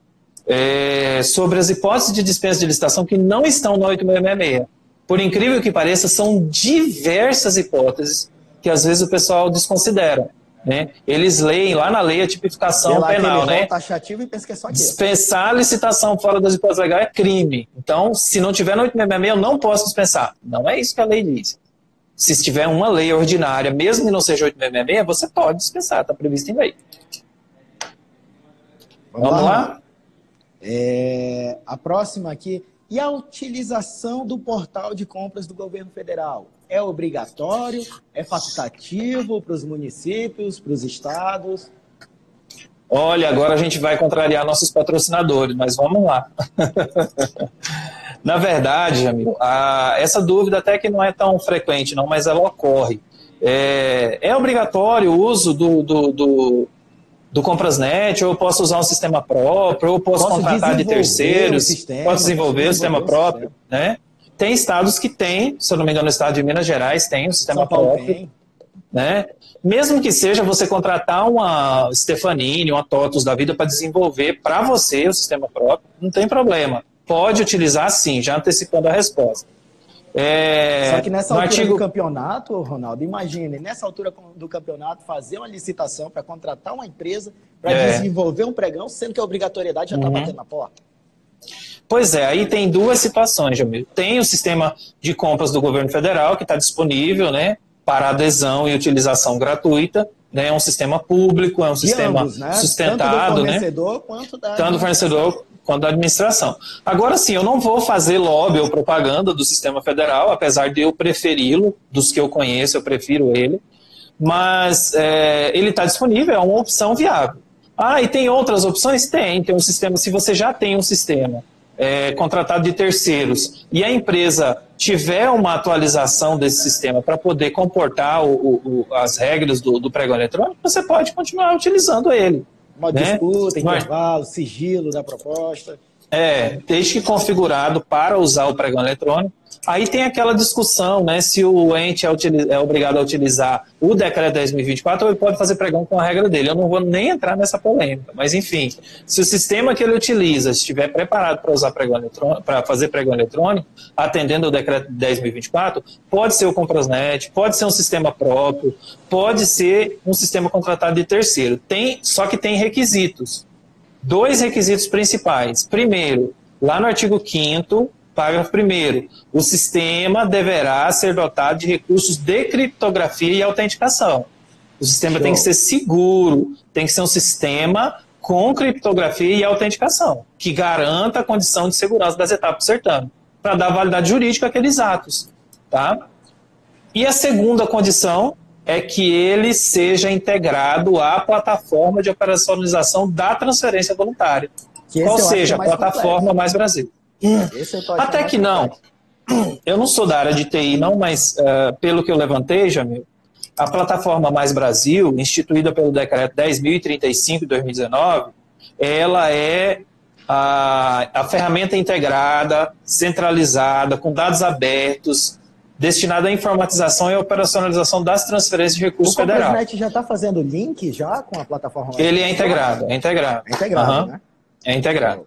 é, sobre as hipóteses de dispensa de licitação que não estão no 8666. Por incrível que pareça, são diversas hipóteses que às vezes o pessoal desconsidera. Né? Eles leem lá na lei a tipificação lá penal, né? taxativo e pensa que é só aquilo. Dispensar a licitação fora das hipóteses legais é crime. Então, se não tiver no 866, eu não posso dispensar. Não é isso que a lei diz. Se tiver uma lei ordinária, mesmo que não seja 866, você pode dispensar, está previsto em lei. Vamos, lá? É, a próxima aqui. E a utilização do portal de compras do governo federal? É obrigatório? É facultativo para os municípios, para os estados? Olha, agora a gente vai contrariar nossos patrocinadores, mas vamos lá. Na verdade, Jamil, a- essa dúvida até que não é tão frequente, não, mas ela ocorre. É, é obrigatório o uso do, do, do, do Comprasnet, ou eu posso usar um sistema próprio, ou eu posso, Posso contratar de terceiros, sistema, posso desenvolver o sistema próprio. Né? Tem estados que têm, se eu não me engano, o estado de Minas Gerais tem um sistema próprio tem. né? Mesmo que seja você contratar uma Stefanini, uma TOTUS da vida para desenvolver para você o sistema próprio, não tem problema. Pode utilizar sim, já antecipando a resposta. É, Só que nessa altura artigo... do campeonato, Ronaldo, imagine, nessa altura do campeonato, fazer uma licitação para contratar uma empresa para É. desenvolver um pregão, sendo que a obrigatoriedade já está Uhum. batendo na porta. Pois é, aí tem duas situações, Jamil. Tem o sistema de compras do governo federal, que está disponível né, para adesão e utilização gratuita. Né, é um sistema público, é um De sistema ambos, né? Tanto do sustentado, né? fornecedor quanto da. tanto do fornecedor quanto da administração. Agora sim, eu não vou fazer lobby ou propaganda do sistema federal, apesar de eu preferi-lo, dos que eu conheço, eu prefiro ele, mas é, ele está disponível, é uma opção viável. Ah, e tem outras opções? Tem, tem um sistema, se você já tem um sistema é, contratado de terceiros e a empresa tiver uma atualização desse sistema para poder comportar o, o, as regras do, do pregão eletrônico, você pode continuar utilizando ele. Modo né? disputa, intervalo, sigilo da proposta. É, desde que configurado para usar o pregão eletrônico. Aí tem aquela discussão, né, se o ente é, é, obrigado a utilizar o decreto 10.024 ou ele pode fazer pregão com a regra dele. Eu não vou nem entrar nessa polêmica, mas enfim, se o sistema que ele utiliza estiver preparado para usar pregão eletrônico, para fazer pregão eletrônico, atendendo o decreto 10.024, pode ser o Comprasnet, pode ser um sistema próprio, pode ser um sistema contratado de terceiro. Tem, só que tem requisitos. Dois requisitos principais. Primeiro, lá no artigo 5 Parágrafo 1. O sistema deverá ser dotado de recursos de criptografia e autenticação. O sistema Show. tem que ser seguro, tem que ser um sistema com criptografia e autenticação, que garanta a condição de segurança das etapas do certame, para dar validade jurídica àqueles atos. Tá? E a segunda condição é que ele seja integrado à plataforma de operacionalização da transferência voluntária. Qual seja, a plataforma complexo. Mais Brasil. Até que não. Eu não sou da área de TI, não, mas uh, pelo que eu levantei, Jamil, a plataforma Mais Brasil, instituída pelo decreto 10.035 de 2019, ela é a, a ferramenta integrada, centralizada, com dados abertos, destinada à informatização e operacionalização das transferências de recursos federais. O Net já está fazendo link já com a plataforma? Ele é integrado, é integrado. É integrado, uhum. né? É integrado.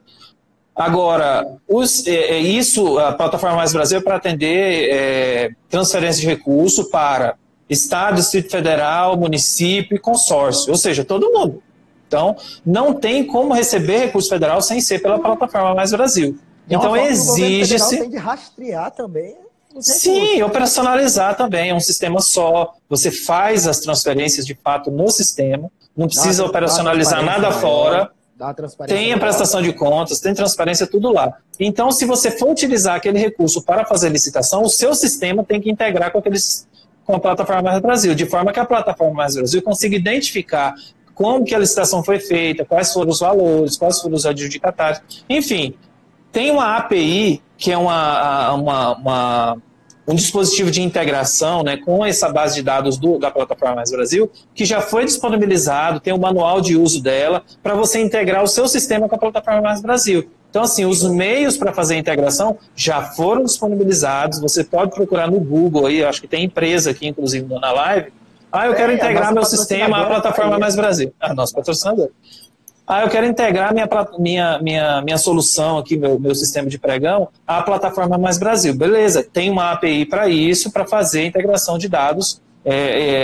Agora, os, é, é, isso, a plataforma Mais Brasil é para atender é, transferência de recurso para Estado, Distrito Federal, município e consórcio, ou seja, todo mundo. Então, não tem como receber recurso federal sem ser pela plataforma Mais Brasil. Então, exige-se. tem de rastrear também. Sim, operacionalizar também. É um sistema só. Você faz as transferências de fato no sistema, não precisa operacionalizar nada fora. Tem a prestação de contas, tem transparência, tudo lá. Então, se você for utilizar aquele recurso para fazer licitação, o seu sistema tem que integrar com, aqueles, com a plataforma Mais Brasil, de forma que a plataforma Mais Brasil consiga identificar como que a licitação foi feita, quais foram os valores, quais foram os adjudicatários. Enfim, tem uma API, que é uma, uma, uma um dispositivo de integração né, com essa base de dados do, da plataforma Mais Brasil, que já foi disponibilizado, tem o um manual de uso dela, para você integrar o seu sistema com a plataforma Mais Brasil. Então, assim, os meios para fazer a integração já foram disponibilizados. Você pode procurar no Google aí, acho que tem empresa aqui, inclusive, na live. Ah, eu quero é, integrar meu sistema à plataforma Mais Brasil. Ah, nosso patrocinador. Ah, eu quero integrar minha, minha, minha, minha solução aqui, meu, meu sistema de pregão, à plataforma Mais Brasil. Beleza, tem uma API para isso, para fazer a integração de dados, é,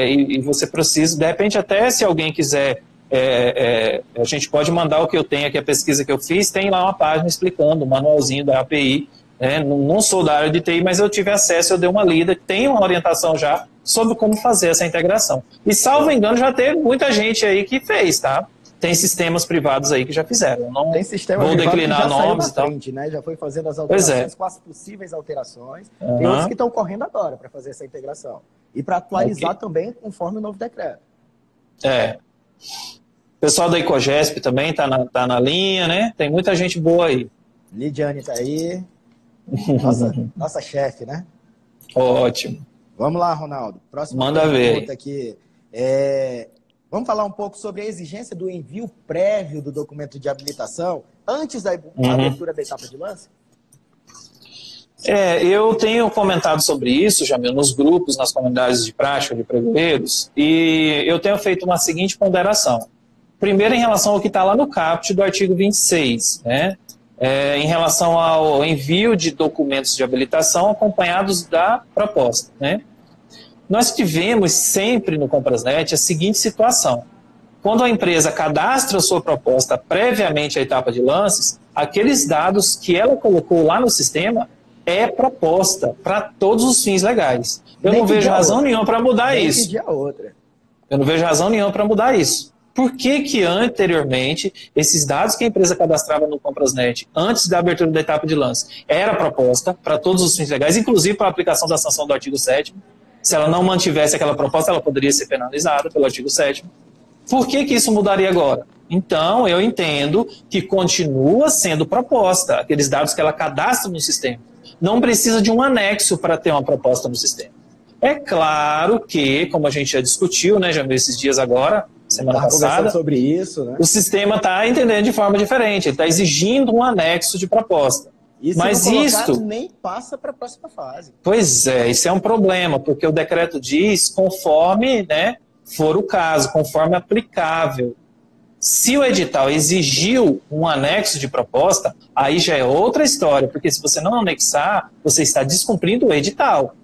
é, e, você precisa, de repente, até se alguém quiser, é, é, a gente pode mandar o que eu tenho aqui, a pesquisa que eu fiz, tem lá uma página explicando, o um manualzinho da API. Né? Não, não sou da área de TI, mas eu tive acesso, eu dei uma lida, tem uma orientação já sobre como fazer essa integração. E, salvo engano, já teve muita gente aí que fez, tá? Tem sistemas privados aí que já fizeram. Não tem sistemas vou declinar nomes e tal. Frente, né? Já foi fazendo as é. alterações, é. com as possíveis alterações. Uhum. Tem outros que estão correndo agora para fazer essa integração. E para atualizar okay. também conforme o novo decreto. É. O pessoal da Icogesp também está na, tá na linha, né? Tem muita gente boa aí. Lidiane está aí. Nossa, nossa chefe, né? Ótimo. Vamos lá, Ronaldo. Próxima Manda ver. aqui. É, Vamos falar um pouco sobre a exigência do envio prévio do documento de habilitação antes da uhum. abertura da etapa de lance? É, eu tenho comentado sobre isso, Jamil, nos grupos, nas comunidades de prática de pregoeiros, e eu tenho feito uma seguinte ponderação. Primeiro, em relação ao que está lá no caput do artigo 26, né? É, em relação ao envio de documentos de habilitação acompanhados da proposta. Né? Nós tivemos sempre no Comprasnet a seguinte situação. Quando a empresa cadastra a sua proposta previamente à etapa de lances, aqueles dados que ela colocou lá no sistema é proposta para todos os fins legais. Eu Nem não vejo razão nenhuma para mudar Nem isso. outra. Eu não vejo razão nenhuma para mudar isso. Por que, que anteriormente esses dados que a empresa cadastrava no Comprasnet, antes da abertura da etapa de lance, era proposta para todos os fins legais, inclusive para a aplicação da sanção do artigo 7 Se ela não mantivesse aquela proposta, ela poderia ser penalizada pelo artigo 7 Por que, que isso mudaria agora? Então, eu entendo que continua sendo proposta, aqueles dados que ela cadastra no sistema. Não precisa de um anexo para ter uma proposta no sistema. É claro que, como a gente já discutiu, né, já viu esses dias agora, semana tá passada, sobre isso, né? o sistema está entendendo de forma diferente, ele está exigindo um anexo de proposta. E Mas isto nem passa para a próxima fase. Pois é, isso é um problema, porque o decreto diz conforme né, for o caso, conforme aplicável. Se o edital exigiu um anexo de proposta, aí já é outra história, porque se você não anexar, você está descumprindo o edital.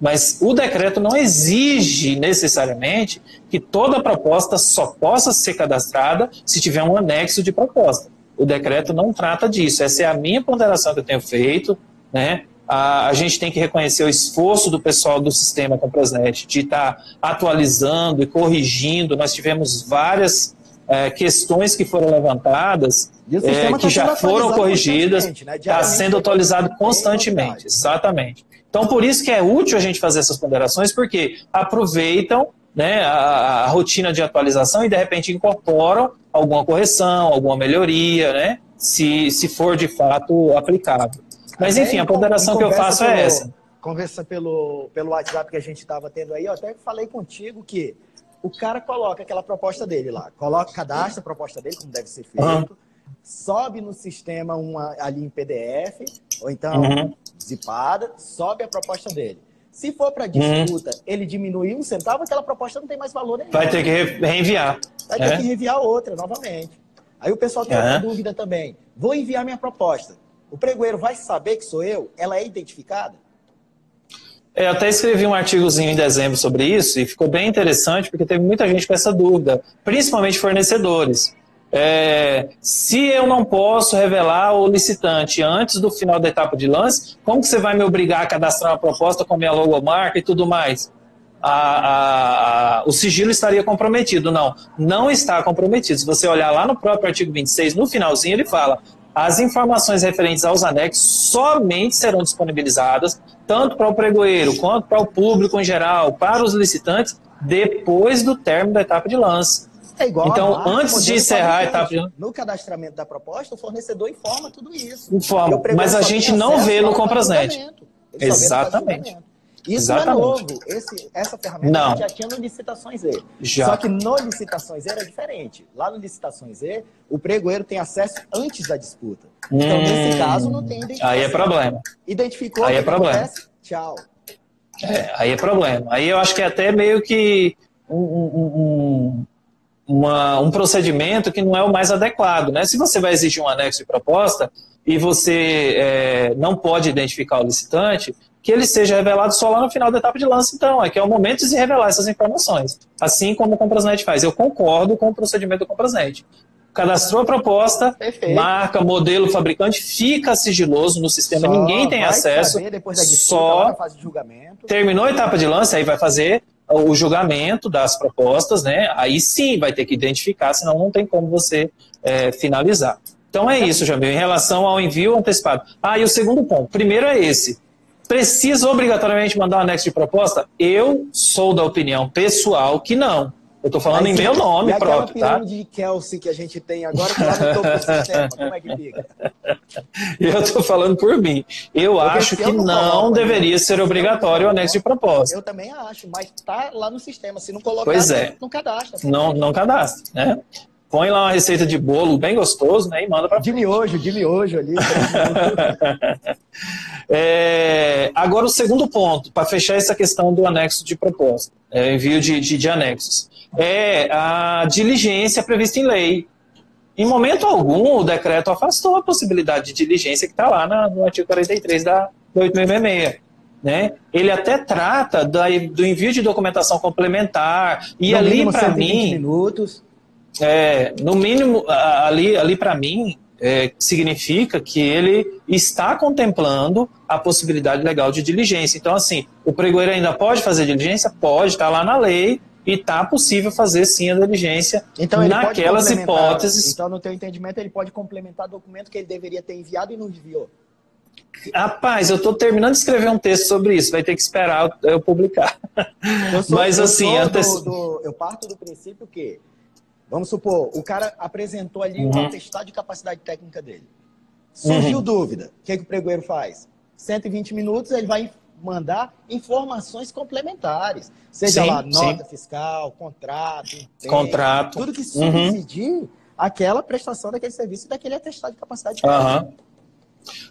Mas o decreto não exige necessariamente que toda proposta só possa ser cadastrada se tiver um anexo de proposta. O decreto não trata disso. Essa é a minha ponderação que eu tenho feito. Né? A, a gente tem que reconhecer o esforço do pessoal do sistema Comprasnet de estar tá atualizando e corrigindo. Nós tivemos várias é, questões que foram levantadas é, que tá já foram corrigidas, está né? Tá sendo atualizado constantemente. Exatamente. Então, por isso que é útil a gente fazer essas ponderações, porque aproveitam né, a, a, rotina de atualização e, de repente, incorporam alguma correção, alguma melhoria, né, se, se for de fato aplicável. Mas, enfim, a ponderação que eu faço é pelo, é essa. Conversa pelo, pelo WhatsApp que a gente estava tendo aí, eu até falei contigo que o cara coloca aquela proposta dele lá, coloca, cadastra a proposta dele, como deve ser feito, uhum. sobe no sistema uma, ali em PDF, ou então uhum zipada, sobe a proposta dele. Se for para disputa, uhum. ele diminui um centavo, aquela proposta não tem mais valor nenhum. Vai ter que reenviar. Vai ter é. que reenviar outra novamente. Aí o pessoal tem é. dúvida também. Vou enviar minha proposta. O pregoeiro vai saber que sou eu? Ela é identificada? É, eu até escrevi um artigozinho em dezembro sobre isso e ficou bem interessante porque teve muita gente com essa dúvida, principalmente fornecedores. É, se eu não posso revelar o licitante antes do final da etapa de lance, como que você vai me obrigar a cadastrar uma proposta com a minha logomarca e tudo mais? A, a, o sigilo estaria comprometido. Não, não está comprometido. Se você olhar lá no próprio artigo 26, no finalzinho, ele fala: as informações referentes aos anexos somente serão disponibilizadas, tanto para o pregoeiro quanto para o público em geral, para os licitantes, depois do término da etapa de lance. É igual então, marca, antes de encerrar a etapa de... No cadastramento da proposta, o fornecedor informa tudo isso. Informa, mas a gente não vê no Comprasnet. Exatamente. Isso Exatamente. não é novo. Esse, essa ferramenta não. já tinha no Licitações E. Já. Só que no Licitações E era diferente. Lá no Licitações E, o pregoeiro tem acesso antes da disputa. Então, hum, nesse caso, não tem identificação. Aí é problema. Identificou, aí é problema. Acontece, tchau. É, aí é problema. Aí eu acho que é até meio que um, um, uma, um procedimento que não é o mais adequado. Né? Se você vai exigir um anexo de proposta e você é, não pode identificar o licitante, que ele seja revelado só lá no final da etapa de lance, então, é que é o momento de se revelar essas informações, assim como o Comprasnet faz. Eu concordo com o procedimento do Comprasnet. Cadastrou a proposta, Perfeito. marca, modelo, fabricante, fica sigiloso no sistema, só ninguém tem acesso. Disputa, só terminou a etapa de lance, aí vai fazer o julgamento das propostas, né? Aí sim vai ter que identificar, senão não tem como você é, finalizar. Então é isso, Jamil, em relação ao envio antecipado. Ah, e o segundo ponto. Primeiro é esse. Precisa obrigatoriamente mandar um anexo de proposta? Eu sou da opinião pessoal que não. Eu estou falando Mas, em meu nome próprio, tá? de Kelsey que a gente tem agora, que lá no topo do sistema, como é que fica? Eu estou falando por mim. Eu Porque acho que não, não deveria ser obrigatório o anexo de proposta. Eu também acho, mas está lá no sistema. Se não colocar, pois é. não cadastra. Não, não cadastra, né? Põe lá uma receita de bolo bem gostoso, né? E manda para De miojo, de miojo ali. é, agora o segundo ponto, para fechar essa questão do anexo de proposta, é, envio de, de, de anexos é a diligência prevista em lei. Em momento algum, o decreto afastou a possibilidade de diligência que está lá na, no artigo 43 da, da 8666. Né? Ele até trata da, do envio de documentação complementar e no ali para mim minutos. É, no mínimo ali ali para mim é, significa que ele está contemplando a possibilidade legal de diligência. Então assim, o pregoeiro ainda pode fazer diligência, pode, está lá na lei, e está possível fazer sim a diligência então, naquelas hipóteses. Então, no teu entendimento, ele pode complementar documento que ele deveria ter enviado e não enviou. Rapaz, eu estou terminando de escrever um texto sobre isso, vai ter que esperar eu publicar. Eu sou, Mas assim, eu, do, do, eu parto do princípio que, vamos supor, o cara apresentou ali uhum. um atestado de capacidade técnica dele. Surgiu uhum. dúvida, o que, que o pregoeiro faz? 120 minutos, ele vai mandar informações complementares. Seja sim, lá nota sim. fiscal, contrato, contrato, tudo que subsidir uhum. aquela prestação daquele serviço e daquele atestado de capacidade técnica. Uhum.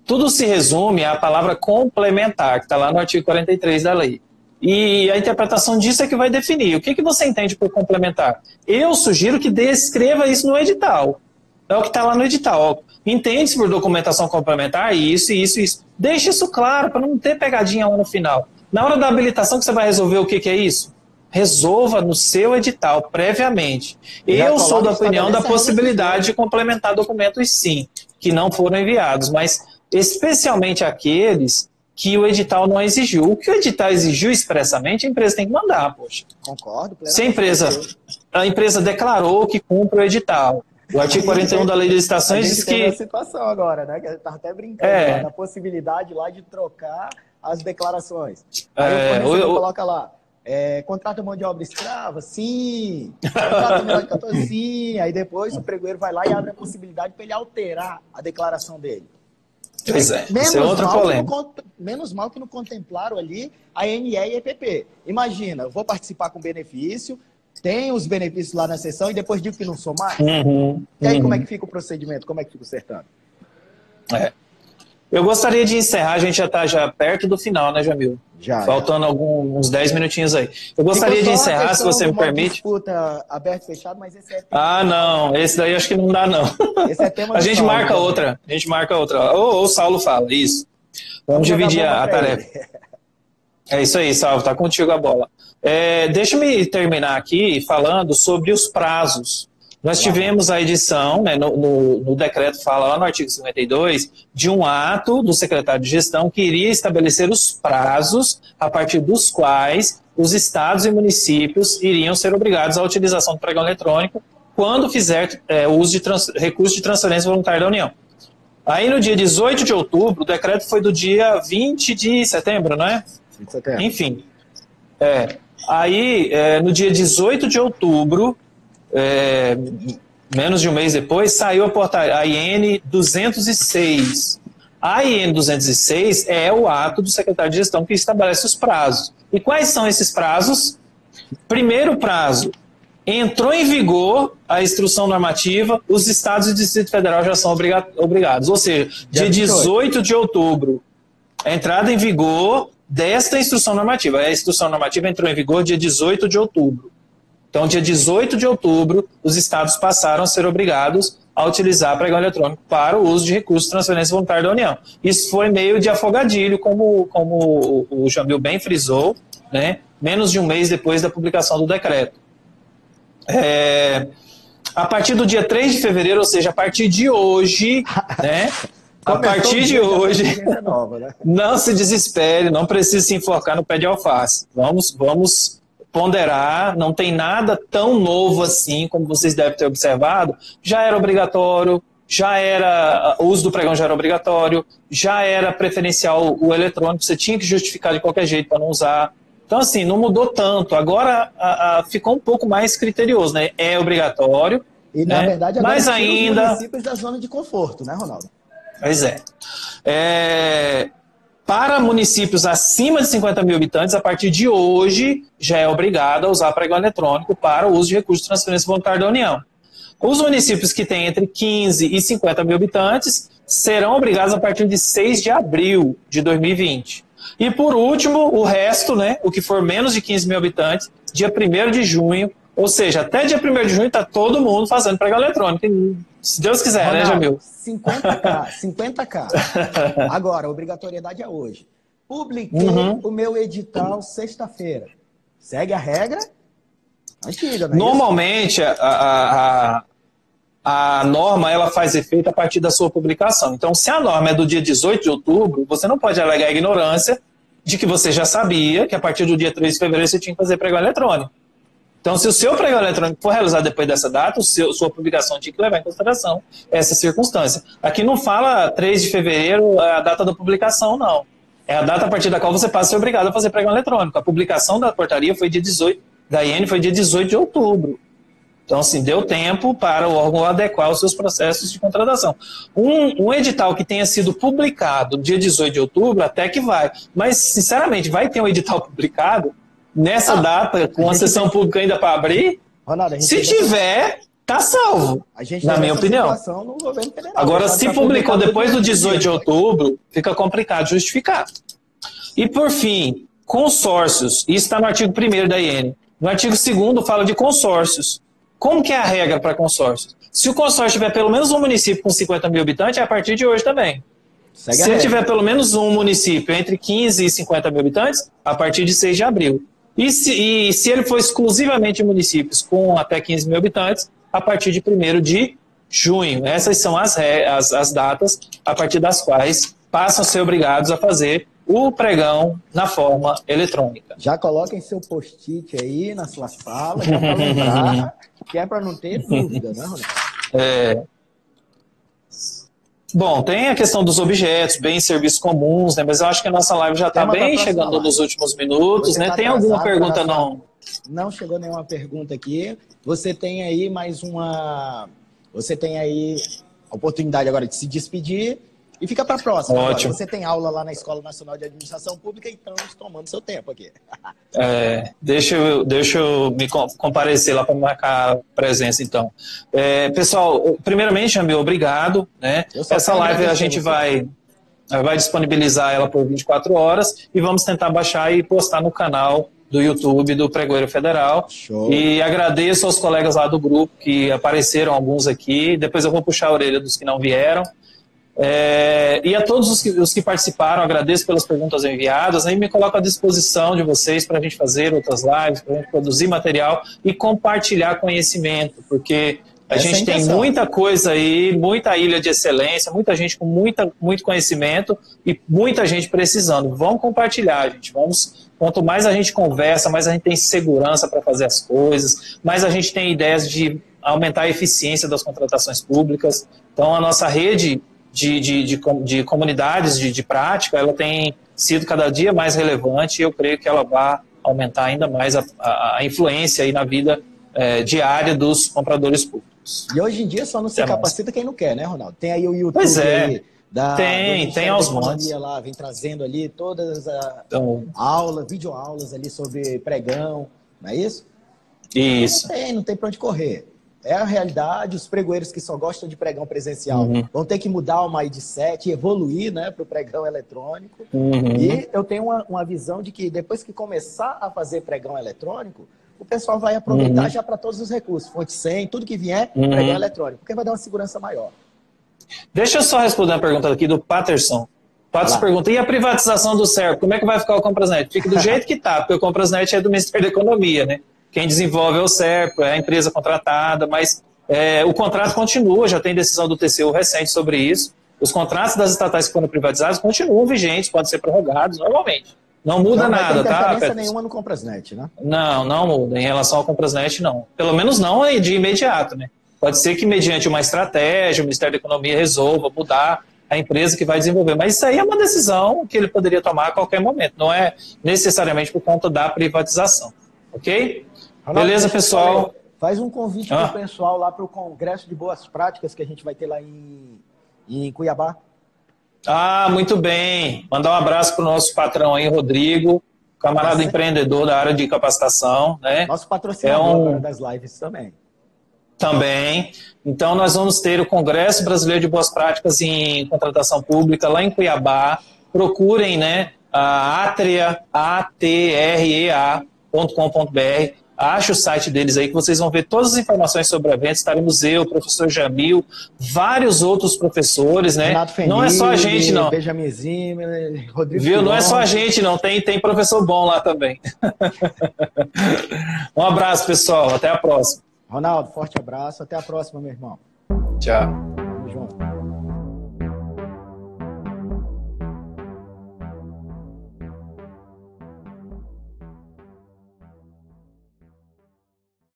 Tudo se resume à palavra complementar, que está lá no artigo 43 da lei. E a interpretação disso é que vai definir. O que, que você entende por complementar? Eu sugiro que descreva isso no edital. É o que está lá no edital. Entende-se por documentação complementar isso, isso, isso. Deixe isso claro, para não ter pegadinha lá no final. Na hora da habilitação que você vai resolver o que, que é isso? Resolva no seu edital, previamente. Eu sou da opinião da possibilidade de complementar documentos, sim que não foram enviados, mas especialmente aqueles que o edital não exigiu. O que o edital exigiu expressamente, a empresa tem que mandar, poxa. Concordo. Se a empresa, a empresa declarou que cumpre o edital, o artigo 41 da Lei de Licitações diz que. A situação agora, né? Que a gente estava até brincando é. da possibilidade lá de trocar as declarações. Aí é, o fornecedor coloca lá. É, contrata mão de obra escrava? Sim. Contrata menor de 14? Sim. Aí depois o pregoeiro vai lá e abre a possibilidade para ele alterar a declaração dele. Pois é, menos, é outro mal menos mal que não contemplaram ali a NE e EPP. Imagina, eu vou participar com benefício, tem os benefícios lá na sessão e depois digo que não sou mais. Uhum, e aí uhum. como é que fica o procedimento? Como é que fica o certame? É. Eu gostaria de encerrar, a gente já está já perto do final, né, Jamil? Já. Faltando já. alguns 10 minutinhos aí. Eu gostaria de encerrar, se você me permite. disputa aberto e fechado, mas esse é. Ah, não. Esse daí acho que não dá, não. Esse é tema A gente Saulo, marca né? outra. A gente marca outra. Ou o Saulo fala, isso. Vamos, Vamos dividir a, a tarefa. É isso aí, Saulo. Tá contigo a bola. É, Deixa-me terminar aqui falando sobre os prazos nós tivemos a edição, né, no, no, no, decreto fala lá no artigo 52, de um ato do secretário de gestão que iria estabelecer os prazos a partir dos quais os estados e municípios iriam ser obrigados à utilização do pregão eletrônico quando fizer é, uso de trans, recurso de transferência voluntária da União. Aí no dia 18 de outubro, o decreto foi do dia 20 de setembro, não é? 20 de setembro. Enfim. É, aí, é, no dia 18 de outubro, é, menos de um mês depois, saiu a portaria, a IN 206. A IN 206 é o ato do secretário de gestão que estabelece os prazos. E quais são esses prazos? Primeiro prazo, entrou em vigor a instrução normativa, os estados e o Distrito Federal já são obrigados. Ou seja, dia 18 de outubro, a entrada em vigor desta instrução normativa. A instrução normativa entrou em vigor dia 18 de outubro. Então, dia 18 de outubro, os estados passaram a ser obrigados a utilizar pregão eletrônico para o uso de recursos de transferência voluntária da União. Isso foi meio de afogadilho, como, como o Jamil bem frisou, né? menos de um mês depois da publicação do decreto. É, a partir do dia 3 de fevereiro, ou seja, a partir de hoje, né? A partir de hoje, né? não se desespere, não precisa se enfocar no pé de alface. Vamos, vamos ponderar, não tem nada tão novo assim, como vocês devem ter observado, já era obrigatório, já era, o uso do pregão já era obrigatório, já era preferencial o eletrônico, você tinha que justificar de qualquer jeito para não usar. Então, assim, não mudou tanto. Agora a, a, ficou um pouco mais criterioso, né? É obrigatório. E, né? na verdade, agora Mas ainda... os municípios da zona de conforto, né, Ronaldo? Pois é. é. Para municípios acima de 50 mil habitantes, a partir de hoje, já é obrigado a usar pregão eletrônico para o uso de recursos de transferência voluntária da União. Os municípios que têm entre 15 e 50 mil habitantes serão obrigados a partir de 6 de abril de 2020. E por último, o resto, né, o que for menos de 15 mil habitantes, dia 1 de junho, ou seja, até dia 1 de junho está todo mundo fazendo pregão eletrônico. Se Deus quiser, né, Ronaldo, né, Jamil? 50k, 50k. Agora, a obrigatoriedade é hoje. Publiquei uhum. o meu edital sexta-feira. Segue a regra antiga, né? Normalmente, a, a, a, norma ela faz efeito a partir da sua publicação. Então, se a norma é do dia 18 de outubro, você não pode alegar a ignorância de que você já sabia que a partir do dia 3 de fevereiro você tinha que fazer pregão eletrônico. Então, se o seu pregão eletrônico for realizado depois dessa data, o seu, sua publicação tinha que levar em consideração essa circunstância. Aqui não fala 3 de fevereiro a data da publicação, não. É a data a partir da qual você passa a ser obrigado a fazer pregão eletrônico. A publicação da portaria foi dia 18, da IN foi dia 18 de outubro. Então, assim, deu tempo para o órgão adequar os seus processos de contratação. Um, um, edital que tenha sido publicado dia 18 de outubro, até que vai. Mas, sinceramente, vai ter um edital publicado nessa ah, data, com a, a sessão tem... pública ainda para abrir? Ronaldo, se tiver, tá salvo, na minha opinião. Agora, se publicou depois do 18 de outubro, fica complicado justificar. E, por fim, consórcios. Isso está no artigo 1 da IN. No artigo 2 fala de consórcios. Como que é a regra para consórcio? Se o consórcio tiver pelo menos um município com 50 mil habitantes, é a partir de hoje também. Segue se tiver pelo menos um município entre 15 e 50 mil habitantes, a partir de 6 de abril. E se, e se ele for exclusivamente municípios com até 15 mil habitantes, a partir de 1 de junho. Essas são as, as, as datas a partir das quais passam a ser obrigados a fazer o pregão na forma eletrônica. Já coloquem seu post-it aí na sua sala, já para lembrar que é para não ter dúvida, né, Ronaldo? É. Bom, tem a questão dos objetos, bens e serviços comuns, né? Mas eu acho que a nossa live já está bem chegando live. nos últimos minutos, Você né? Tá tem alguma pergunta não? Não chegou nenhuma pergunta aqui. Você tem aí mais uma. Você tem aí a oportunidade agora de se despedir e fica para a próxima. Ótimo. Agora. Você tem aula lá na Escola Nacional de Administração Pública, então tomando seu tempo aqui. É, deixa, eu, deixa eu me comparecer lá para marcar presença, então. É, pessoal, primeiramente, Jamil, obrigado. Né? Essa live a gente vai, vai disponibilizar ela por 24 horas e vamos tentar baixar e postar no canal do YouTube do Pregoeiro Federal. Show. E agradeço aos colegas lá do grupo que apareceram alguns aqui. Depois eu vou puxar a orelha dos que não vieram. É, e a todos os que, os que, participaram, agradeço pelas perguntas enviadas. Aí me coloco à disposição de vocês para a gente fazer outras lives, para a gente produzir material e compartilhar conhecimento, porque a Essa gente é a tem muita coisa aí, muita ilha de excelência, muita gente com muita, muito conhecimento e muita gente precisando. Vamos compartilhar, gente. Vamos. Quanto mais a gente conversa, mais a gente tem segurança para fazer as coisas, mais a gente tem ideias de aumentar a eficiência das contratações públicas. Então, a nossa rede de, de, de, de comunidades de, de prática, ela tem sido cada dia mais relevante e eu creio que ela vai aumentar ainda mais a, a, a influência aí na vida é, diária dos compradores públicos. E hoje em dia só não se Até capacita mais. quem não quer, né, Ronaldo? Tem aí o YouTube pois é. da, tem, tem aos montes. lá, vem trazendo ali todas as então, aulas, videoaulas ali sobre pregão, não é isso? Isso. Não tem, não tem para onde correr. É a realidade, os pregoeiros que só gostam de pregão presencial uhum. vão ter que mudar o mindset evoluir né, para o pregão eletrônico. Uhum. E eu tenho uma, uma visão de que depois que começar a fazer pregão eletrônico, o pessoal vai aproveitar uhum. já para todos os recursos, fonte 100, tudo que vier, uhum. pregão eletrônico, porque vai dar uma segurança maior. Deixa eu só responder uma pergunta aqui do Patterson. Patterson pergunta, e a privatização do CERP, como é que vai ficar o Comprasnet? Fica do jeito que está, porque o Comprasnet é do Ministério da Economia, né? Quem desenvolve é o SERPO, é a empresa contratada, mas é, o contrato continua, já tem decisão do TCU recente sobre isso. Os contratos das estatais que foram privatizados continuam vigentes, podem ser prorrogados normalmente. Não muda não nada, tá? Não nenhuma no Comprasnet, né? Não, não muda. Em relação ao Comprasnet, não. Pelo menos não de imediato, né? Pode ser que, mediante uma estratégia, o Ministério da Economia resolva mudar a empresa que vai desenvolver. Mas isso aí é uma decisão que ele poderia tomar a qualquer momento, não é necessariamente por conta da privatização. Ok? Ronaldo, Beleza, pessoal? Faz um convite ah. para o pessoal lá para o Congresso de Boas Práticas que a gente vai ter lá em, em Cuiabá. Ah, muito bem. Mandar um abraço para o nosso patrão aí, Rodrigo, camarada Nossa. empreendedor da área de capacitação. Né? Nosso patrocinador é um... das lives também. Também. Então, nós vamos ter o Congresso Brasileiro de Boas Práticas em Contratação Pública lá em Cuiabá. Procurem né, a atrea, A-T-R-E-A.com.br Ache o site deles aí que vocês vão ver todas as informações sobre o evento. Estaremos eu, o professor Jamil, vários outros professores, né? Renato Fenil, não é só a gente, não. Benjamin Zimmer, Rodrigo Viu? Não é só a gente, não. Tem, tem professor bom lá também. um abraço, pessoal. Até a próxima. Ronaldo, forte abraço. Até a próxima, meu irmão. Tchau. Tamo junto.